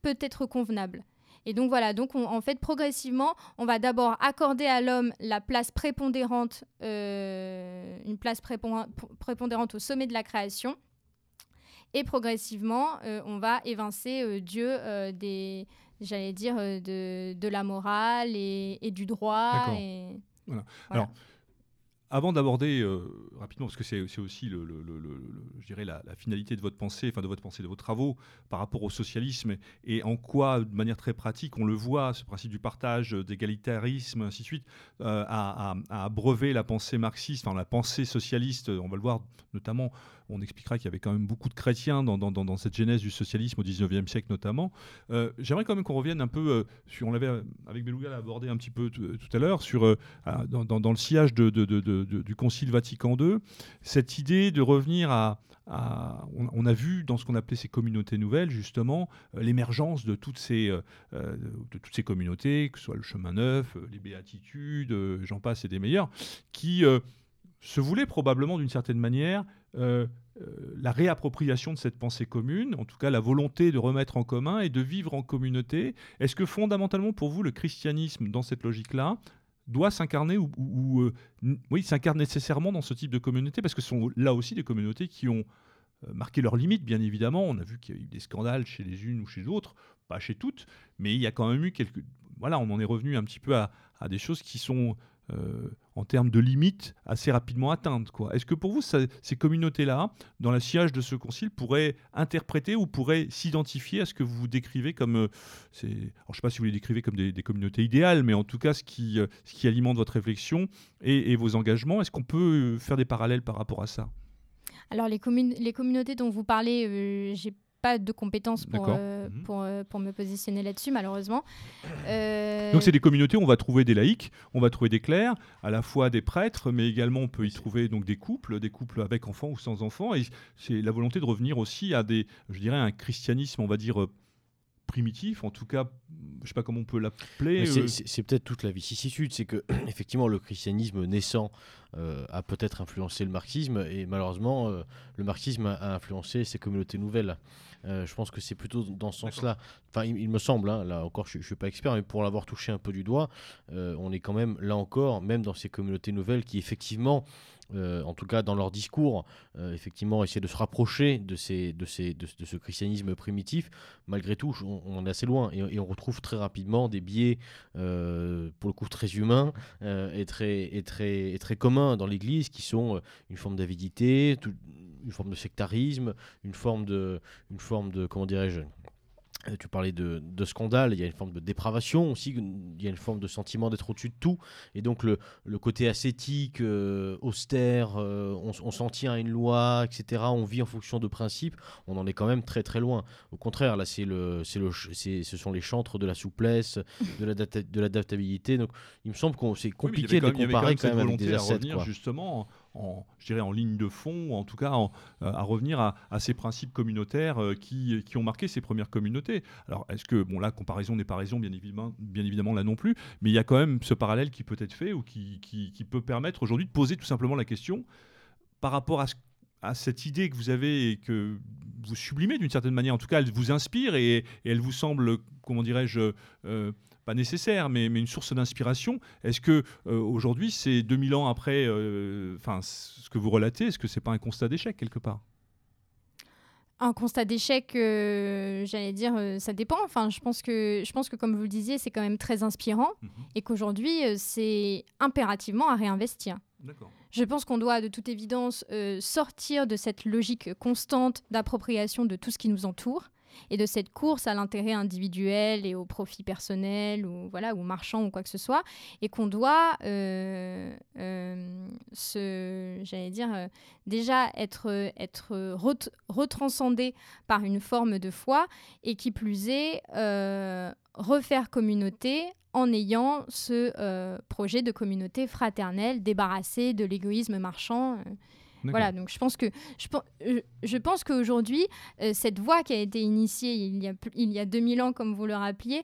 peut être convenable. Et donc voilà, donc en fait progressivement, on va d'abord accorder à l'homme la place prépondérante, euh, une place prépondérante au sommet de la création. Et progressivement, euh, on va évincer euh, Dieu des, j'allais dire, de, de, la morale et, et du droit. Et... Voilà. Alors, avant d'aborder euh, rapidement, parce que c'est aussi le, je dirais la, finalité de votre pensée, enfin de votre pensée, de vos travaux par rapport au socialisme et en quoi, de manière très pratique, on le voit, ce principe du partage, d'égalitarisme, ainsi de suite, euh, a, abreuvé la pensée marxiste, enfin la pensée socialiste. On va le voir notamment on expliquera qu'il y avait quand même beaucoup de chrétiens dans, cette genèse du socialisme au 19e siècle notamment. Euh, j'aimerais quand même qu'on revienne un peu, euh, sur, on l'avait avec Beluga abordé un petit peu tout à l'heure, sur euh, dans, le sillage du Concile Vatican II, cette idée de revenir à, on, a vu dans ce qu'on appelait ces communautés nouvelles, justement, l'émergence de, toutes ces, de toutes ces communautés, que ce soit le chemin neuf, les béatitudes, j'en passe et des meilleurs, qui se voulaient probablement d'une certaine manière euh, euh, la réappropriation de cette pensée commune, en tout cas la volonté de remettre en commun et de vivre en communauté. Est-ce que fondamentalement pour vous le christianisme dans cette logique-là doit s'incarner ou, euh, oui s'incarne nécessairement dans ce type de communauté? Parce que ce sont là aussi des communautés qui ont marqué leurs limites bien évidemment. On a vu qu'il y a eu des scandales chez les unes ou chez d'autres, pas chez toutes, mais il y a quand même eu quelques voilà on en est revenu un petit peu à des choses qui sont euh, en termes de limites assez rapidement atteintes. Est-ce que pour vous, ces communautés-là, dans la sillage de ce concile, pourraient interpréter ou pourraient s'identifier à ce que vous décrivez comme... Euh, je ne sais pas si vous les décrivez comme des, communautés idéales, mais en tout cas ce qui, euh, alimente votre réflexion et, vos engagements. Est-ce qu'on peut faire des parallèles par rapport à ça? Alors les, les communautés dont vous parlez, j'ai pas de compétences pour, euh, Mhm. pour, euh, pour me positionner là-dessus, malheureusement. Euh, Donc c'est des communautés où on va trouver des laïcs, on va trouver des clercs, à la fois des prêtres, mais également on peut y trouver donc des couples, des couples avec enfants ou sans enfants. Et c'est la volonté de revenir aussi à des, je dirais, un christianisme, on va dire primitif, en tout cas, je sais pas comment on peut l'appeler. C'est- euh, C'est peut-être toute la vicissitude, c'est que effectivement le christianisme naissant euh, a peut-être influencé le marxisme et malheureusement euh, le marxisme a, a influencé ces communautés nouvelles. Euh, je pense que c'est plutôt dans ce sens-là. Enfin, il, il me semble, hein, là encore, je, ne suis pas expert, mais pour l'avoir touché un peu du doigt, on est quand même là encore, même dans ces communautés nouvelles qui effectivement euh, en tout cas dans leur discours, euh, effectivement, essayer de se rapprocher de, ces, de, ces, de, ce christianisme primitif. Malgré tout, on, est assez loin et, on retrouve très rapidement des biais, euh, pour le coup, très humains et, très, et, très, et très communs dans l'Église, qui sont une forme d'avidité, une forme de sectarisme, une forme de, une forme de comment dirais-je, tu parlais de, de scandale, il y a une forme de dépravation aussi, il y a une forme de sentiment d'être au-dessus de tout. Et donc le, le côté ascétique, euh, austère, euh, on, on s'en tient à une loi, etc., on vit en fonction de principes, on en est quand même très très loin. Au contraire, là, c'est le, c'est le, ce sont les chantres de la souplesse, de l'adapta- de l'adaptabilité. Donc il me semble que c'est compliqué de les comparer quand même avec des ascètes. justement en, je dirais en ligne de fond, en tout cas euh, à revenir à, ces principes communautaires euh, qui, ont marqué ces premières communautés. Alors est-ce que, bon là, comparaison n'est pas raison, bien évidemment, bien là non plus, mais il y a quand même ce parallèle qui peut être fait ou qui, peut permettre aujourd'hui de poser tout simplement la question par rapport à, ce- à cette idée que vous avez et que vous sublimez d'une certaine manière, en tout cas elle vous inspire et, et elle vous semble, comment dirais-je, euh, pas nécessaire, mais, mais une source d'inspiration. Est-ce que euh, aujourd'hui, c'est 2000 ans après, euh, ce que vous relatez, est-ce que c'est pas un constat d'échec quelque part? Un constat d'échec, euh, j'allais dire, euh, ça dépend. Enfin, je pense que, je pense que comme vous le disiez, c'est quand même très inspirant Mhm. et qu'aujourd'hui, euh, c'est impérativement à réinvestir. Je pense qu'on doit de toute évidence sortir de cette logique constante d'appropriation de tout ce qui nous entoure et de cette course à l'intérêt individuel et au profit personnel ou voilà ou marchand ou quoi que ce soit et qu'on doit euh, euh, se j'allais dire euh, déjà être être ret- retranscendé par une forme de foi et qui plus est refaire communauté en ayant ce projet de communauté fraternelle débarrassé de l'égoïsme marchand. Voilà, donc je pense que je, pen- je pense qu'aujourd'hui, euh, cette voie qui a été initiée il y a, il y a 2000 ans, comme vous le rappeliez,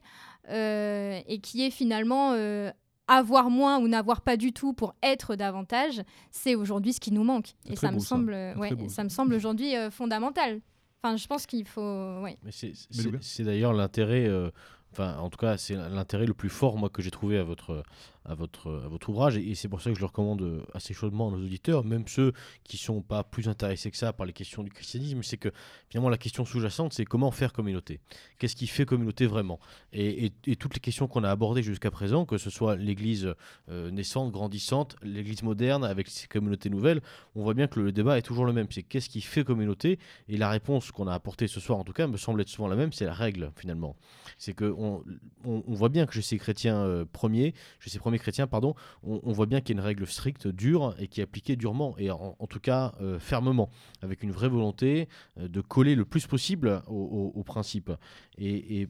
euh, et qui est finalement euh, avoir moins ou n'avoir pas du tout pour être davantage, c'est aujourd'hui ce qui nous manque. Et ça me beau, semble, ouais, beau, ça me semble aujourd'hui euh, fondamental. Enfin, je pense qu'il faut, ouais. Mais c'est- d'ailleurs l'intérêt, euh, enfin en tout cas c'est l'intérêt le plus fort moi que j'ai trouvé à votre, à votre, ouvrage et, c'est pour ça que je le recommande euh, assez chaudement à nos auditeurs, même ceux qui sont pas plus intéressés que ça par les questions du christianisme, c'est que finalement la question sous-jacente c'est comment faire communauté, qu'est-ce qui fait communauté vraiment? Et, toutes les questions qu'on a abordées jusqu'à présent, que ce soit l'Église euh, naissante, grandissante, l'Église moderne avec ses communautés nouvelles, on voit bien que le, débat est toujours le même, c'est qu'est-ce qui fait communauté? Et la réponse qu'on a apportée ce soir, en tout cas, me semble être souvent la même, c'est la règle, finalement. C'est que on, voit bien que chez ces chrétiens euh, premiers, chez ces premiers chrétiens, pardon, on, voit bien qu'il y a une règle stricte, dure, et qui est appliquée durement, et en, tout cas euh, fermement, avec une vraie volonté euh, de coller le plus possible au, au- au principe. Et, et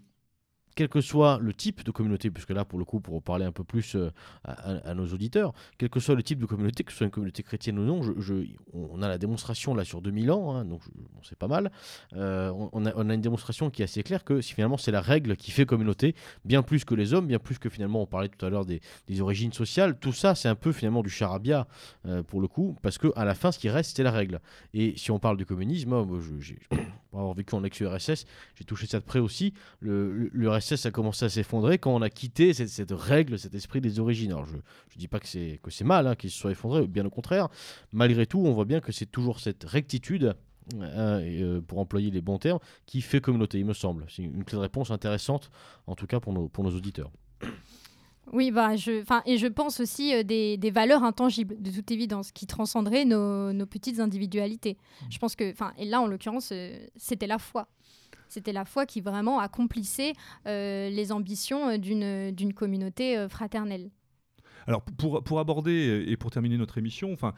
quel que soit le type de communauté, puisque là, pour le coup, pour parler un peu plus euh, à, nos auditeurs, quel que soit le type de communauté, que ce soit une communauté chrétienne ou non, je- on a la démonstration là sur 2000 ans, hein, donc c'est pas mal. Euh, on, a, une démonstration qui est assez claire que si finalement c'est la règle qui fait communauté, bien plus que les hommes, bien plus que finalement on parlait tout à l'heure des, origines sociales, tout ça c'est un peu finalement du charabia euh, pour le coup, parce que à la fin ce qui reste c'est la règle. Et si on parle du communisme, je- pour avoir vécu en ex-URSS, j'ai touché ça de près aussi. L'URSS a commencé à s'effondrer quand on a quitté cette, règle, cet esprit des origines. Alors je ne dis pas que c'est mal hein, qu'il se soit effondré, bien au contraire. Malgré tout, on voit bien que c'est toujours cette rectitude. euh, euh, pour employer les bons termes, qui fait communauté, il me semble. C'est une clé de réponse intéressante, en tout cas pour nos, pour nos auditeurs. Oui, bah, je, et je pense aussi euh, des, des valeurs intangibles, de toute évidence, qui transcenderaient nos, nos petites individualités. Je pense que, et là, en l'occurrence, euh, c'était la foi. C'était la foi qui vraiment accomplissait euh, les ambitions d'une d'une communauté fraternelle. Alors pour, pour aborder et pour terminer notre émission, enfin,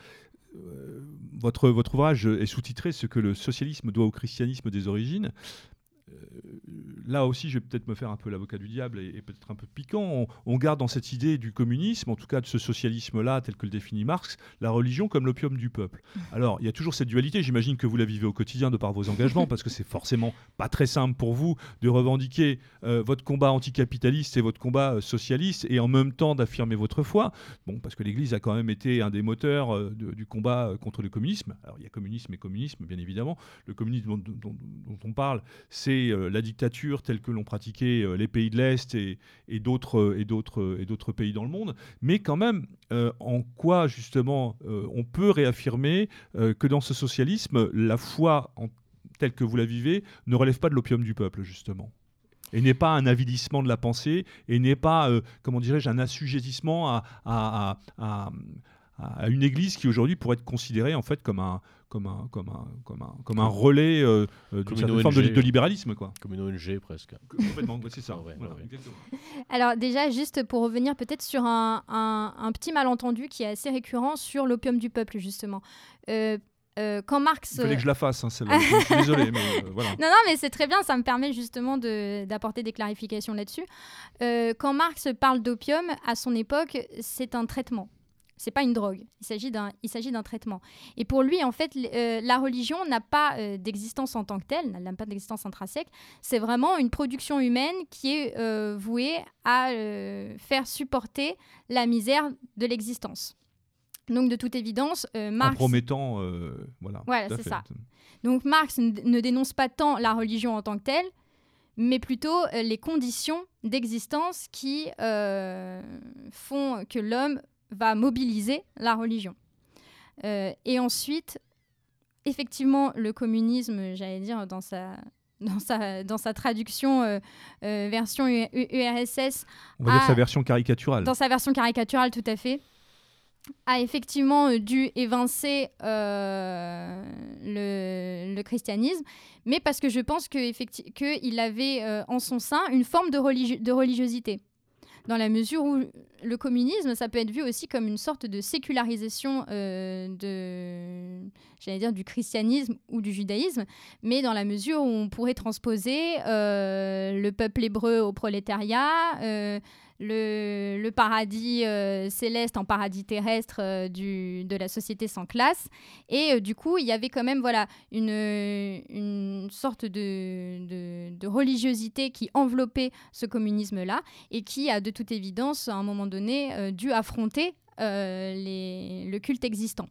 votre, votre ouvrage est sous-titré Ce que le socialisme doit au christianisme des origines. Euh, là aussi, je vais peut-être me faire un peu l'avocat du diable et, peut-être un peu piquant. On, garde dans cette idée du communisme, en tout cas de ce socialisme-là, tel que le définit Marx, la religion comme l'opium du peuple. Alors, il y a toujours cette dualité. J'imagine que vous la vivez au quotidien de par vos engagements, parce que c'est forcément pas très simple pour vous de revendiquer euh, votre combat anticapitaliste et votre combat euh, socialiste, et en même temps d'affirmer votre foi. Bon, parce que l'Église a quand même été un des moteurs du combat contre le communisme. Alors, il y a communisme et communisme, bien évidemment. Le communisme dont on parle, c'est euh, la dictature telle que l'ont pratiqué euh, les pays de l'Est et, d'autres et d'autres pays dans le monde, mais quand même euh, en quoi justement on peut réaffirmer que dans ce socialisme la foi telle que vous la vivez ne relève pas de l'opium du peuple justement? Et n'est pas un avilissement de la pensée et n'est pas comment dirais-je un assujettissement à, une église qui aujourd'hui pourrait être considérée en fait comme un, comme un, comme un, comme un, comme un relais euh, euh d'une forme de, libéralisme. Quoi. Comme une ONG presque. Complètement, c'est ça. Alors déjà, juste pour revenir peut-être sur un, un, petit malentendu qui est assez récurrent sur l'opium du peuple, justement. Euh, euh, quand Marx. Il fallait que je la fasse, hein, je suis désolé, mais voilà. Non, non, mais c'est très bien, ça me permet justement d'apporter des clarifications là-dessus. quand Marx parle d'opium, à son époque, c'est un traitement. C'est pas une drogue, il s'agit d'un, il s'agit d'un traitement. Et pour lui, en fait, euh, la religion n'a pas euh, d'existence en tant que telle, n'a pas d'existence intrinsèque. C'est vraiment une production humaine qui est euh, vouée à faire supporter la misère de l'existence. Donc, de toute évidence, Marx. En promettant, voilà. Voilà, c'est ça. Donc, Marx ne dénonce pas tant la religion en tant que telle, mais plutôt les conditions d'existence qui font que l'homme va mobiliser la religion. Euh, et ensuite, effectivement, le communisme, j'allais dire, dans sa, dans sa, dans sa traduction euh, euh, version URSS. On va dire sa version caricaturale. Dans sa version caricaturale, tout à fait a effectivement dû évincer le, le, christianisme, mais parce que je pense qu'il avait en son sein une forme de, de religiosité dans la mesure où le communisme, ça peut être vu aussi comme une sorte de sécularisation euh, de, j'allais dire, du christianisme ou du judaïsme, mais dans la mesure où on pourrait transposer euh, le peuple hébreu au prolétariat, le, paradis euh, céleste en paradis terrestre euh, du, de la société sans classe. Et euh, du coup, il y avait quand même voilà, une, une sorte de, de, religiosité qui enveloppait ce communisme-là et qui a de toute évidence, à un moment donné, dû affronter les, le culte existant.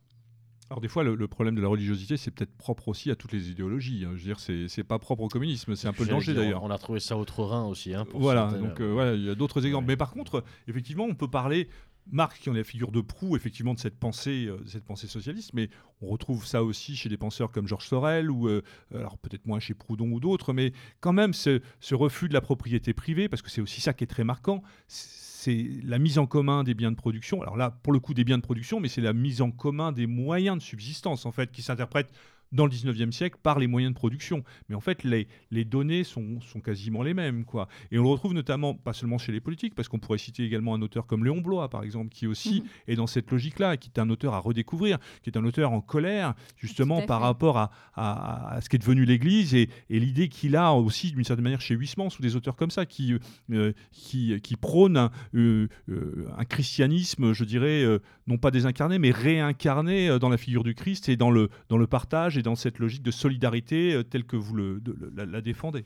Alors des fois, le, problème de la religiosité, c'est peut-être propre aussi à toutes les idéologies. Hein. Je veux dire, c'est pas propre au communisme, c'est un peu le danger d'ailleurs. On a trouvé ça au Rhin aussi. Hein, voilà, donc euh, il y a d'autres exemples. Mais par contre, effectivement, on peut parler. Marx qui en est la figure de proue effectivement de cette pensée, euh, cette pensée socialiste, mais on retrouve ça aussi chez des penseurs comme Georges Sorel ou euh, alors peut-être moins chez Proudhon ou d'autres, mais quand même ce, ce refus de la propriété privée, parce que c'est aussi ça qui est très marquant, c'est la mise en commun des biens de production. Alors là, pour le coup, des biens de production, mais c'est la mise en commun des moyens de subsistance, en fait, qui s'interprète dans le 19e siècle par les moyens de production. Mais en fait, les, les données sont, sont, quasiment les mêmes. Quoi. Et on le retrouve notamment, pas seulement chez les politiques, parce qu'on pourrait citer également un auteur comme Léon Blois, par exemple, qui aussi mhm. est dans cette logique-là, qui est un auteur à redécouvrir, qui est un auteur en colère, justement, par rapport à, à, ce qui est devenu l'Église et, et l'idée qu'il a aussi, d'une certaine manière, chez Huysmans ou des auteurs comme ça, qui, euh, qui, qui prônent un, euh, euh, un, christianisme, je dirais, non pas désincarné, mais réincarné dans la figure du Christ et dans le, dans le partage et dans cette logique de solidarité euh, telle que vous la, défendez.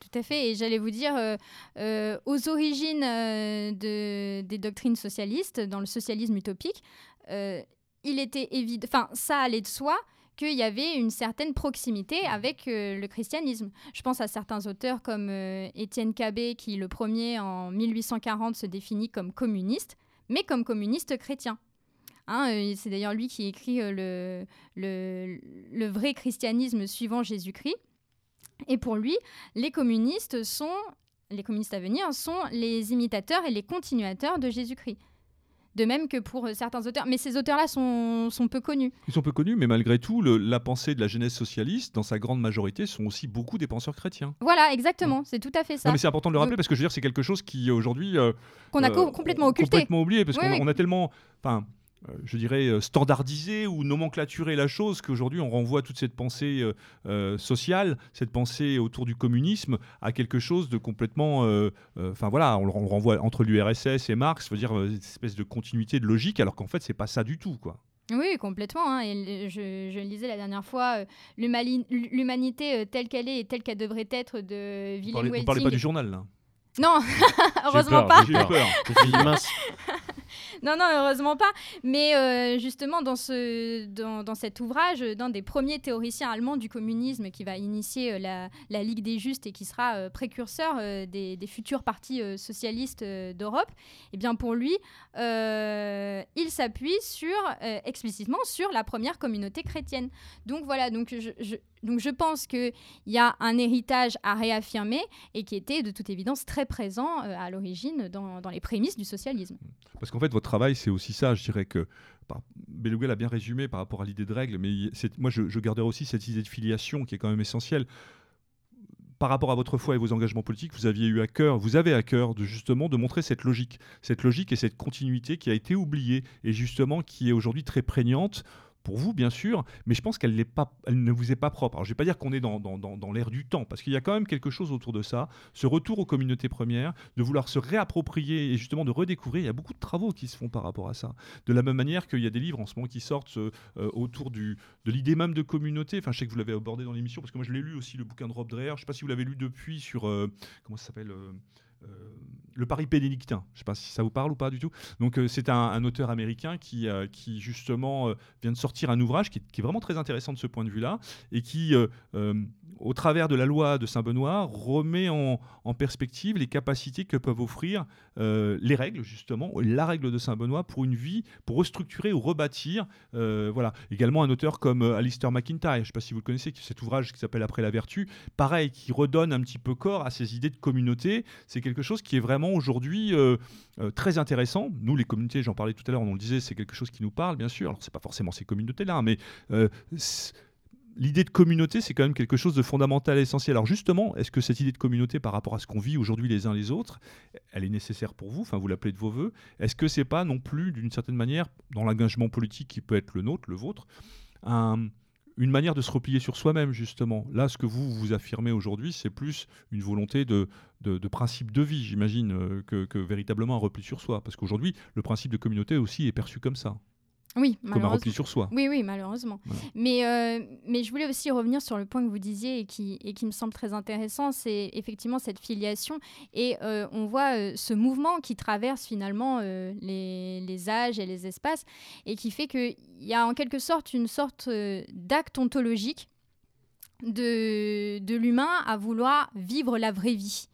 Tout à fait. Et j'allais vous dire, euh, euh, aux origines de, des doctrines socialistes, dans le socialisme utopique, il était évident, ça allait de soi qu'il y avait une certaine proximité avec le christianisme. Je pense à certains auteurs comme Étienne Cabet, qui le premier en 1840 se définit comme communiste, mais comme communiste chrétien. Hein, euh, c'est d'ailleurs lui qui écrit euh, le, le, vrai christianisme suivant Jésus-Christ. Et pour lui, les communistes sont, les communistes à venir, sont les imitateurs et les continuateurs de Jésus-Christ. De même que pour euh, certains auteurs. Mais ces auteurs-là sont, sont, peu connus. Ils sont peu connus, mais malgré tout, le, la pensée de la jeunesse socialiste, dans sa grande majorité, sont aussi beaucoup des penseurs chrétiens. Voilà, exactement. C'est tout à fait ça. Non, mais c'est important de le rappeler parce que je veux dire, c'est quelque chose qui aujourd'hui. Euh, Qu'on a euh, complètement occulté. Complètement oublié parce qu'on a tellement. Enfin, je dirais, euh, standardiser ou nomenclaturer la chose, qu'aujourd'hui on renvoie toute cette pensée euh, sociale, cette pensée autour du communisme, à quelque chose de complètement... Enfin voilà, on le renvoie entre l'URSS et Marx, veut dire une espèce de continuité de logique, alors qu'en fait c'est pas ça du tout, quoi. Oui, complètement. Hein, et je, je, lisais la dernière fois l'humanité telle qu'elle est et telle qu'elle devrait être de Willem Vous ne parlez pas du journal, là Non, heureusement pas. J'ai eu peur. non, non, heureusement pas. Mais euh, justement, dans, ce, dans, dans, cet ouvrage, d'un des premiers théoriciens allemands du communisme qui va initier euh, la, la, Ligue des Justes et qui sera euh, précurseur des, futurs partis socialistes d'Europe, eh bien pour lui, il s'appuie sur, explicitement sur la première communauté chrétienne. Donc voilà, donc je, donc je pense qu'il y a un héritage à réaffirmer et qui était de toute évidence très présent à l'origine dans, les prémices du socialisme. Parce qu'en fait, votre travail, c'est aussi ça. Je dirais que Beluga l'a bien résumé par rapport à l'idée de règle, mais moi, je, je garderai aussi cette idée de filiation qui est quand même essentielle par rapport à votre foi et vos engagements politiques, vous aviez eu à cœur, vous avez à cœur de justement de montrer cette logique, cette logique et cette continuité qui a été oubliée et justement qui est aujourd'hui très prégnante pour vous, bien sûr, mais je pense qu'elle pas, elle ne vous est pas propre. Alors, je ne vais pas dire qu'on est dans, dans, dans, l'air du temps, parce qu'il y a quand même quelque chose autour de ça, ce retour aux communautés premières, de vouloir se réapproprier et justement de redécouvrir. Il y a beaucoup de travaux qui se font par rapport à ça. De la même manière qu'il y a des livres en ce moment qui sortent euh, autour du, de l'idée même de communauté. Enfin, je sais que vous l'avez abordé dans l'émission, parce que moi, je l'ai lu aussi, le bouquin de Rob Dreher. Je ne sais pas si vous l'avez lu depuis sur... Euh, comment ça s'appelle euh, le Paris bénédictin. Je ne sais pas si ça vous parle ou pas du tout. Donc euh, c'est un, auteur américain qui, euh, qui justement euh, vient de sortir un ouvrage qui, est vraiment très intéressant de ce point de vue-là et qui au travers de la loi de Saint-Benoît, remet en, perspective les capacités que peuvent offrir euh, les règles, justement, la règle de Saint-Benoît pour une vie, pour restructurer ou rebâtir. Euh, voilà. Également un auteur comme euh, Alistair McIntyre, je ne sais pas si vous le connaissez, cet ouvrage qui s'appelle Après la vertu, pareil, qui redonne un petit peu corps à ces idées de communauté. C'est quelque chose qui est vraiment aujourd'hui très intéressant. Nous, les communautés, j'en parlais tout à l'heure, on le disait, c'est quelque chose qui nous parle, bien sûr. Alors, c'est pas forcément ces communautés-là, mais l'idée de communauté, c'est quand même quelque chose de fondamental et essentiel. Alors justement, est-ce que cette idée de communauté par rapport à ce qu'on vit aujourd'hui les uns les autres, elle est nécessaire pour vous? Enfin, vous l'appelez de vos voeux. Est-ce que c'est pas non plus, d'une certaine manière, dans l'engagement politique qui peut être le nôtre, le vôtre, une manière de se replier sur soi-même, justement? Là, ce que vous vous affirmez aujourd'hui, c'est plus une volonté de, de, principe de vie, j'imagine, euh, que, véritablement un repli sur soi. Parce qu'aujourd'hui, le principe de communauté aussi est perçu comme ça. Oui, comme un repli sur soi. Oui, oui, malheureusement. Mais, euh, mais je voulais aussi revenir sur le point que vous disiez et qui, et qui me semble très intéressant, c'est effectivement cette filiation. Et euh, on voit euh, ce mouvement qui traverse finalement les, les, âges et les espaces et qui fait qu'il y a en quelque sorte une sorte d'acte ontologique de, de l'humain à vouloir vivre la vraie vie.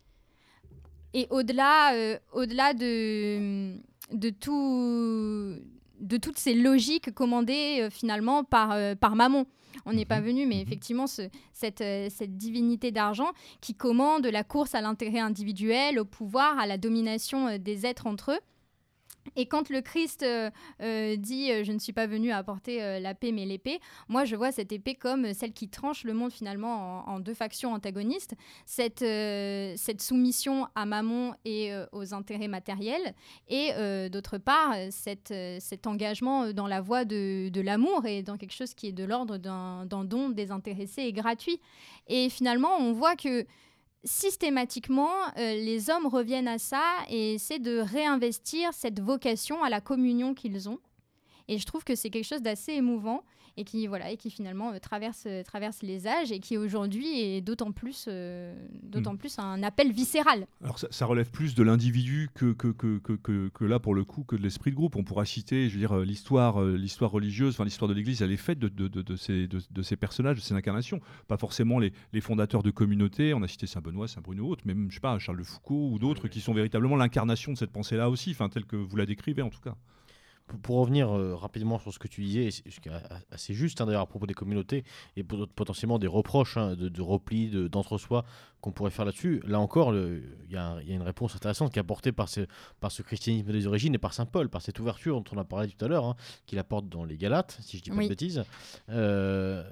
Et au-delà au-delà de, de tout de toutes ces logiques commandées euh, finalement par, euh, par Mammon. On n'est pas mhm. venu, mais mhm. effectivement, cette, euh, cette divinité d'argent qui commande la course à l'intérêt individuel, au pouvoir, à la domination des êtres entre eux. Et quand le Christ euh, euh, dit Je ne suis pas venu apporter euh, la paix mais l'épée, moi je vois cette épée comme celle qui tranche le monde finalement en, deux factions antagonistes. Cette, cette soumission à Mammon et aux intérêts matériels, et d'autre part cette, cet engagement dans la voie de, de l'amour et dans quelque chose qui est de l'ordre d'un don désintéressé et gratuit. Et finalement, on voit que systématiquement, euh, les hommes reviennent à ça et essaient de réinvestir cette vocation à la communion qu'ils ont. Et je trouve que c'est quelque chose d'assez émouvant et qui voilà et qui finalement euh, traverse euh, traverse les âges et qui aujourd'hui est d'autant plus euh, d'autant mm. plus un appel viscéral. Alors ça, relève plus de l'individu que que, que, que, que, là pour le coup que de l'esprit de groupe. On pourra citer, je veux dire, l'histoire l'histoire religieuse, enfin l'histoire de l'Église, elle est faite de, de, de, ces, de, ces personnages, de ces incarnations. Pas forcément les, les fondateurs de communautés. On a cité Saint Benoît, Saint Bruno, autres, mais même je sais pas Charles de Foucault ou d'autres qui sont véritablement l'incarnation de cette pensée-là aussi, enfin telle que vous la décrivez en tout cas. Pour, revenir euh, rapidement sur ce que tu disais, ce qui est assez juste hein, d'ailleurs à propos des communautés et pot- potentiellement des reproches hein, de, de repli, de- d'entre-soi qu'on pourrait faire là-dessus, là encore, il y, a y une réponse intéressante qui est apportée par ce, par ce christianisme des origines et par saint Paul, par cette ouverture dont on a parlé tout à l'heure, hein, qu'il apporte dans les Galates, si je dis pas Oui. de bêtises. Euh,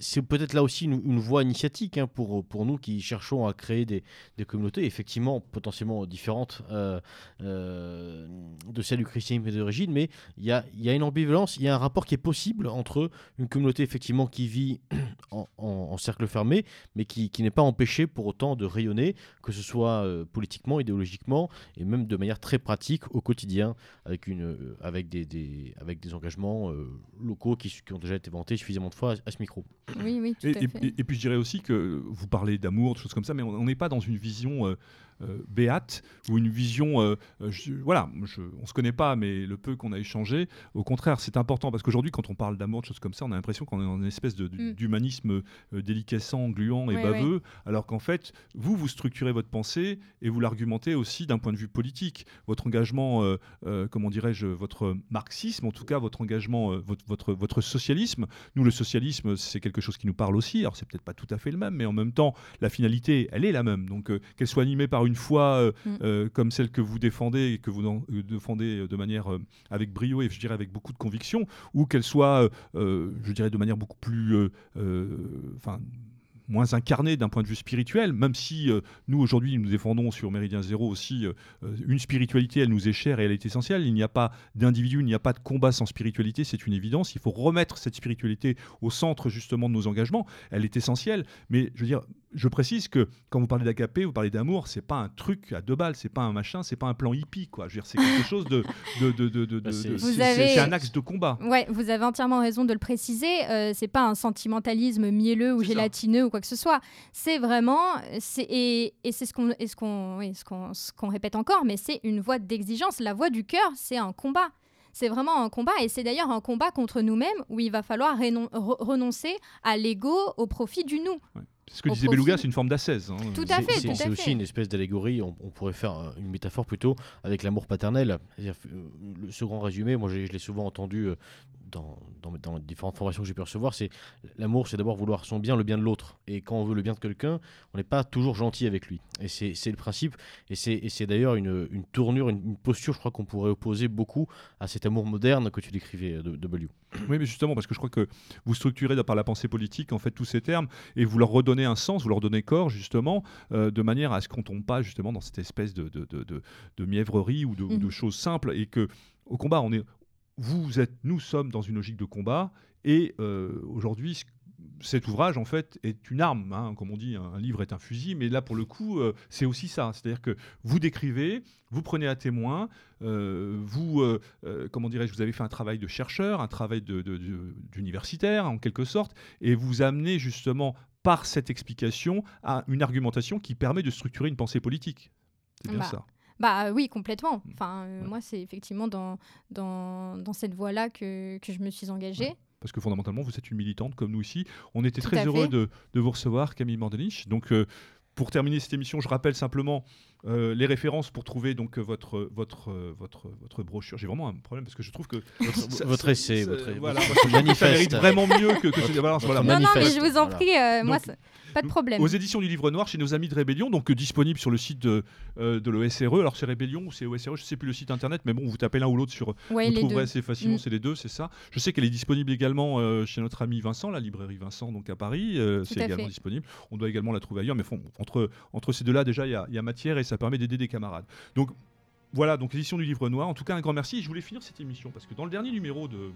c'est peut-être là aussi une, voie initiatique hein, pour, nous qui cherchons à créer des, communautés effectivement potentiellement différentes euh, euh, de celles du christianisme d'origine, mais il y a, une ambivalence, il y a un rapport qui est possible entre une communauté effectivement qui vit en, cercle fermé, mais qui, n'est pas empêchée pour autant de rayonner, que ce soit euh, politiquement, idéologiquement, et même de manière très pratique au quotidien, avec, des, engagements locaux qui, ont déjà été vantés suffisamment de fois à ce micro. Oui, oui, tout Et, à et- fait. et- et puis je dirais aussi que vous parlez d'amour, de choses comme ça, mais on n'est pas dans une vision euh, béate ou une vision. euh, euh, je- voilà, je- on se connaît pas, mais le peu qu'on a échangé, au contraire, c'est important parce qu'aujourd'hui, quand on parle d'amour, de choses comme ça, on a l'impression qu'on est dans une espèce Mm. d'humanisme euh, déliquescent, gluant et baveux, alors qu'en fait, vous, vous structurez votre pensée et vous l'argumentez aussi d'un point de vue politique. Votre engagement, euh, euh, comment dirais-je, votre marxisme, en tout cas, votre engagement, euh, votre, votre, votre socialisme. Nous, le socialisme, c'est quelque chose qui nous parle aussi. Alors, c'est peut-être pas tout à fait le même, mais en même temps, la finalité, elle est la même. Donc, euh, qu'elle soit animée par une foi euh, Mm. euh, comme celle que vous défendez et que vous en- euh, défendez de manière avec brio et je dirais avec beaucoup de conviction, ou qu'elle soit, je dirais, de manière beaucoup plus, enfin moins incarnée d'un point de vue spirituel, même si euh, nous aujourd'hui nous défendons sur Méridien Zéro aussi euh, une spiritualité, elle nous est chère et elle est essentielle. Il n'y a pas d'individu, il n'y a pas de combat sans spiritualité, c'est une évidence. Il faut remettre cette spiritualité au centre justement de nos engagements. Elle est essentielle, mais je veux dire, je précise que quand vous parlez d'agapé, vous parlez d'amour, c'est pas un truc à deux balles, c'est pas un machin, c'est pas un plan hippie quoi. Je veux dire, c'est quelque chose de, de, de, Bah, c'est- avez- un axe de combat. Ouais, vous avez entièrement raison de le préciser. Euh, c'est pas un sentimentalisme mielleux ou ça. gélatineux ou quoi que ce soit. C'est vraiment, et, et c'est ce qu'on, ce qu'on, oui, ce qu'on, répète encore, mais c'est une voie d'exigence. La voie du cœur, c'est un combat. C'est vraiment un combat et c'est d'ailleurs un combat contre nous-mêmes où il va falloir renoncer à l'ego au profit du nous. Ce que disait Beluga, c'est une forme d'ascèse. hein. Tout à C'est- fait, c'est- tout à C'est fait. aussi une espèce d'allégorie, on, on pourrait faire euh, une métaphore plutôt avec l'amour paternel. C'est-à-dire, euh, ce grand résumé, moi je l'ai souvent entendu euh, dans, dans, dans les différentes formations que j'ai pu recevoir, c'est l'amour, c'est d'abord vouloir son bien, le bien de l'autre. Et quand on veut le bien de quelqu'un, on n'est pas toujours gentil avec lui. Et c'est le principe. Et c'est d'ailleurs une, une tournure, une, une posture, je crois qu'on pourrait opposer beaucoup à cet amour moderne que tu décrivais euh, de, de W. Oui, mais justement, parce que je crois que vous structurez par la pensée politique en fait tous ces termes et vous leur redonnez un sens, vous leur donnez corps justement, euh, de manière à ce qu'on tombe pas justement dans cette espèce de, de, de, de- de mièvrerie ou de, ou de Mhm. choses simples et que au combat, on est, vous êtes, nous sommes dans une logique de combat et euh, aujourd'hui. ce- cet ouvrage, en fait, est une arme. hein. Comme on dit, un livre est un fusil, mais là, pour le coup, euh, c'est aussi ça. C'est-à-dire que vous décrivez, vous prenez à témoin, euh, vous, euh, comment dirais-je, vous avez fait un travail de chercheur, un travail de- de- de- d'universitaire, en quelque sorte, et vous amenez justement, par cette explication, à une argumentation qui permet de structurer une pensée politique. C'est bien Bah, ça. Bah oui, complètement. Enfin, euh, Ouais. moi, c'est effectivement dans, dans, dans cette voie-là que, que je me suis engagée. Parce que fondamentalement, vous êtes une militante comme nous ici. On était Tout très heureux de, de vous recevoir, Camille Mordenich. Donc, euh, pour terminer cette émission, je rappelle simplement euh, les références pour trouver donc euh, votre, votre, euh, votre, votre brochure. J'ai vraiment un problème parce que je trouve que ça- votre ça- essai, ça- votre, voilà, votre ça mérite vraiment mieux que, que Votre- voilà, votre voilà. Non, non, mais je vous en voilà. prie, euh, moi, Donc, pas de problème. Aux éditions du Livre Noir chez nos amis de Rébellion, donc euh, disponible sur le site de, euh, de l'OSRE. Alors c'est Rébellion ou c'est OSRE, je sais plus le site internet, mais bon, vous tapez l'un ou l'autre sur. Ouais, vous les trouverez deux. assez facilement, Mm. c'est les deux, c'est ça. Je sais qu'elle est disponible également euh, chez notre ami Vincent, la librairie Vincent, donc à Paris. euh, c'est également fait. disponible. On doit également la trouver ailleurs, mais bon, entre, entre ces deux-là, déjà, il y a, il y a matière et ça permet d'aider des camarades. Donc voilà, donc l'édition du Livre Noir. En tout cas, un grand merci. Et je voulais finir cette émission parce que dans le dernier numéro de,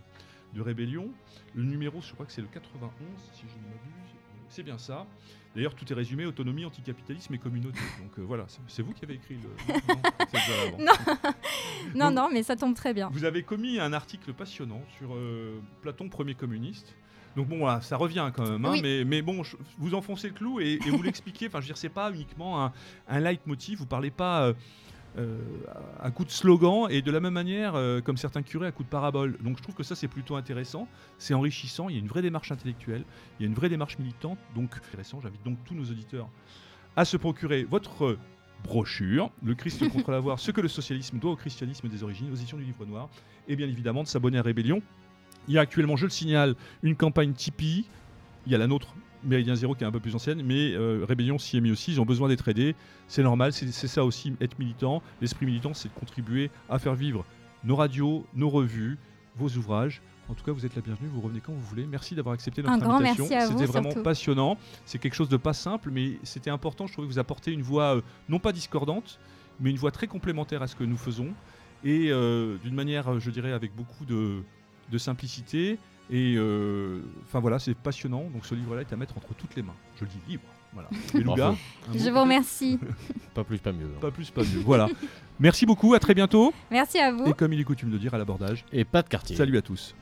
de Rébellion, le numéro, je crois que c'est le 91, si je ne m'abuse, c'est bien ça. D'ailleurs, tout est résumé autonomie, anticapitalisme et communauté. Donc euh, voilà, c'est- vous qui avez écrit le. Non, non, mais ça tombe très bien. Vous avez commis un article passionnant sur euh, Platon, premier communiste. Donc bon, voilà, ça revient quand même, hein, Oui. mais, mais bon, je- vous enfoncez le clou et, et vous l'expliquez. Enfin, je veux dire, c'est pas uniquement un, un leitmotiv. Vous parlez pas euh, euh, à coup de slogan et de la même manière, euh, comme certains curés, à coup de parabole. Donc je trouve que ça, c'est plutôt intéressant. C'est enrichissant. Il y a une vraie démarche intellectuelle. Il y a une vraie démarche militante. Donc intéressant. J'invite donc tous nos auditeurs à se procurer votre brochure, Le Christ contre l'avoir, ce que le socialisme doit au christianisme des origines, aux éditions du Livre Noir, et bien évidemment de s'abonner à Rébellion. Il y a actuellement, je le signale, une campagne Tipeee. Il y a la nôtre, Méridien Zéro, qui est un peu plus ancienne, mais euh, Rébellion s'y est mis aussi. Ils ont besoin d'être aidés. C'est normal, c'est ça aussi, être militant. L'esprit militant, c'est de contribuer à faire vivre nos radios, nos revues, vos ouvrages. En tout cas, vous êtes la bienvenue, vous revenez quand vous voulez. Merci d'avoir accepté notre Un grand invitation. C'était vraiment surtout. passionnant. C'est quelque chose de pas simple, mais c'était important. Je trouvais que vous apportez une voix euh, non pas discordante, mais une voix très complémentaire à ce que nous faisons. Et euh, d'une manière, je dirais, avec beaucoup de, de simplicité. Et euh, enfin voilà, c'est passionnant. Donc ce livre-là est à mettre entre toutes les mains. Je le dis libre. Voilà. Je vous remercie. Pas plus, pas mieux. hein. Pas plus, pas mieux. Voilà. Merci beaucoup, à très bientôt. Merci à vous. Et comme il est coutume de dire à l'abordage, Et pas de quartier. salut à tous.